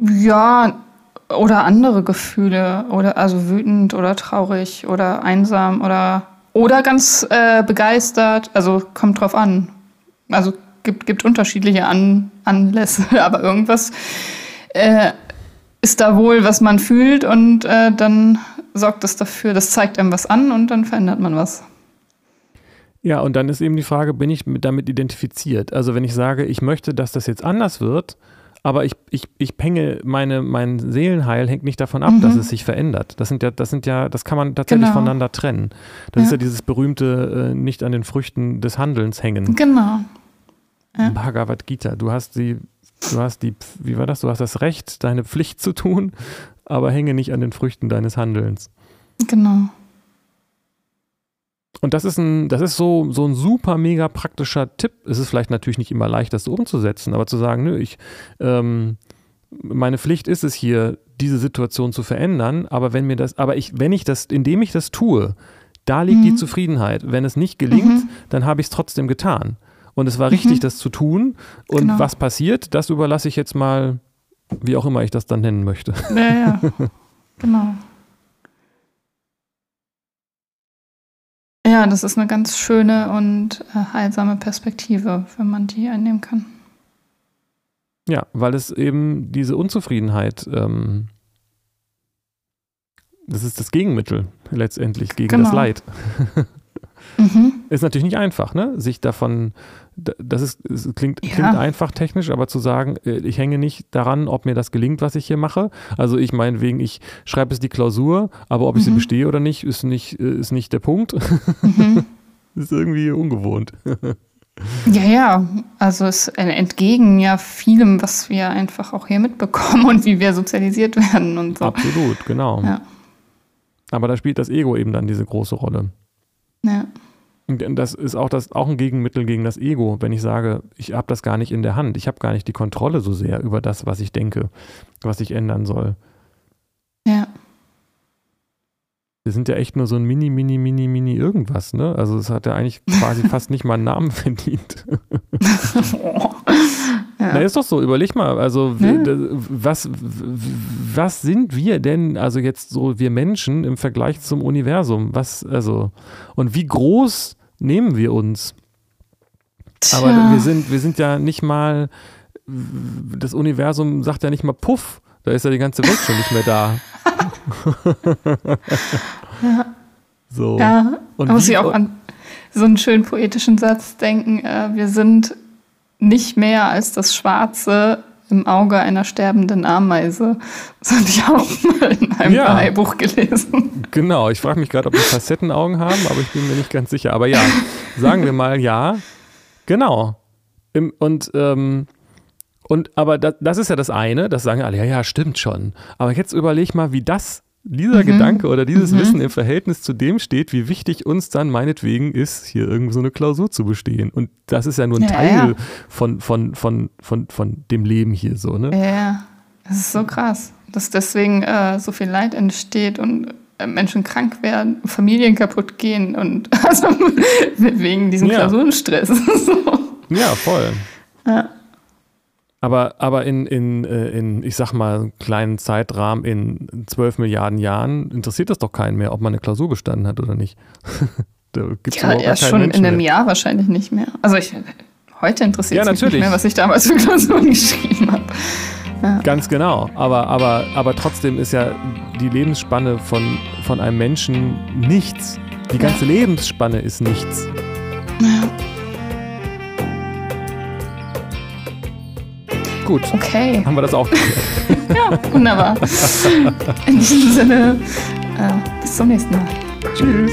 Ja, oder andere Gefühle, oder also wütend oder traurig oder einsam oder, oder ganz äh, begeistert. Also kommt drauf an. Also gibt, gibt unterschiedliche an Anlässe, aber irgendwas äh, ist da wohl, was man fühlt und äh, dann sorgt das dafür, das zeigt einem was an und dann verändert man was. Ja, und dann ist eben die Frage, bin ich damit identifiziert? Also wenn ich sage, ich möchte, dass das jetzt anders wird, aber ich, ich, ich hänge meine, mein Seelenheil hängt nicht davon ab, mhm. dass es sich verändert. Das sind ja, das sind ja, das kann man tatsächlich genau. voneinander trennen. Das ja. ist ja dieses berühmte äh, nicht an den Früchten des Handelns hängen. Genau. Ja. Bhagavad Gita. Du hast die, du hast die, wie war das? Du hast das Recht, deine Pflicht zu tun, aber hänge nicht an den Früchten deines Handelns. Genau. Und das ist ein, das ist so, so ein super mega praktischer Tipp. Es ist vielleicht natürlich nicht immer leicht, das so umzusetzen, aber zu sagen, nö, ich, ähm, meine Pflicht ist es hier, diese Situation zu verändern, aber wenn mir das, aber ich, wenn ich das, indem ich das tue, da liegt mhm. die Zufriedenheit. Wenn es nicht gelingt, mhm. dann habe ich es trotzdem getan. Und es war richtig, mhm. das zu tun. Und genau. was passiert, das überlasse ich jetzt mal, wie auch immer ich das dann nennen möchte. Ja, ja. genau. Ja, das ist eine ganz schöne und äh, heilsame Perspektive, wenn man die einnehmen kann. Ja, weil es eben diese Unzufriedenheit, ähm, das ist das Gegenmittel letztendlich gegen genau. das Leid. mhm. Ist natürlich nicht einfach, ne? Sich davon das ist, es klingt, ja. klingt einfach technisch, aber zu sagen, äh, ich hänge nicht daran, ob mir das gelingt, was ich hier mache. Also ich meine, wegen, ich schreibe es die Klausur, aber ob ich mhm. sie bestehe oder nicht, ist nicht, äh, ist nicht der Punkt. Mhm. ist irgendwie ungewohnt. Ja, ja, also es entgegen ja vielem, was wir einfach auch hier mitbekommen und wie wir sozialisiert werden und so. Absolut, genau. Ja. Aber da spielt das Ego eben dann diese große Rolle. Ja. Das ist auch, das, auch ein Gegenmittel gegen das Ego, wenn ich sage, ich habe das gar nicht in der Hand. Ich habe gar nicht die Kontrolle so sehr über das, was ich denke, was ich ändern soll. Ja. Wir sind ja echt nur so ein Mini, Mini, Mini, Mini irgendwas, ne? Also es hat ja eigentlich quasi fast nicht mal einen Namen verdient. ja. Na, ist doch so, überleg mal, also ja. was, was sind wir denn, also jetzt so wir Menschen im Vergleich zum Universum? Was, also, und wie groß nehmen wir uns. Tja. Aber wir sind, wir sind ja nicht mal, das Universum sagt ja nicht mal Puff, da ist ja die ganze Welt schon nicht mehr da. ja. So. Ja, und muss ich auch an so einen schönen poetischen Satz denken. Äh, wir sind nicht mehr als das Schwarze im Auge einer sterbenden Ameise. Das habe ich auch mal in einem ja. Buch gelesen. Genau, ich frage mich gerade, ob die Facettenaugen haben, aber ich bin mir nicht ganz sicher. Aber ja, sagen wir mal ja. Genau. Im, und, ähm, und aber das, das ist ja das eine, das sagen alle, ja, ja, stimmt schon. Aber jetzt überleg mal, wie das dieser mhm. Gedanke oder dieses mhm. Wissen im Verhältnis zu dem steht, wie wichtig uns dann meinetwegen ist, hier irgendwo so eine Klausur zu bestehen. Und das ist ja nur ein ja, Teil ja. Von, von, von, von, von dem Leben hier so, ne? Ja, das ist so krass, dass deswegen äh, so viel Leid entsteht und äh, Menschen krank werden, Familien kaputt gehen und also wegen diesem ja. Klausurenstress. so. Ja, voll. Ja. Aber, aber in, in, äh, in, ich sag mal, kleinen Zeitrahmen in 12 Milliarden Jahren interessiert das doch keinen mehr, ob man eine Klausur bestanden hat oder nicht. da gibt's ja, erst schon Menschen in einem mehr. Jahr wahrscheinlich nicht mehr. Also ich, heute interessiert ja, es mich nicht mehr, was ich damals für Klausuren geschrieben habe. Ja. Ganz genau. Aber, aber, aber trotzdem ist ja die Lebensspanne von, von einem Menschen nichts. Die ganze ja. Lebensspanne ist nichts. Ja. Gut. Okay. Haben wir das auch ja, wunderbar. In diesem Sinne, äh, bis zum nächsten Mal. Tschüss.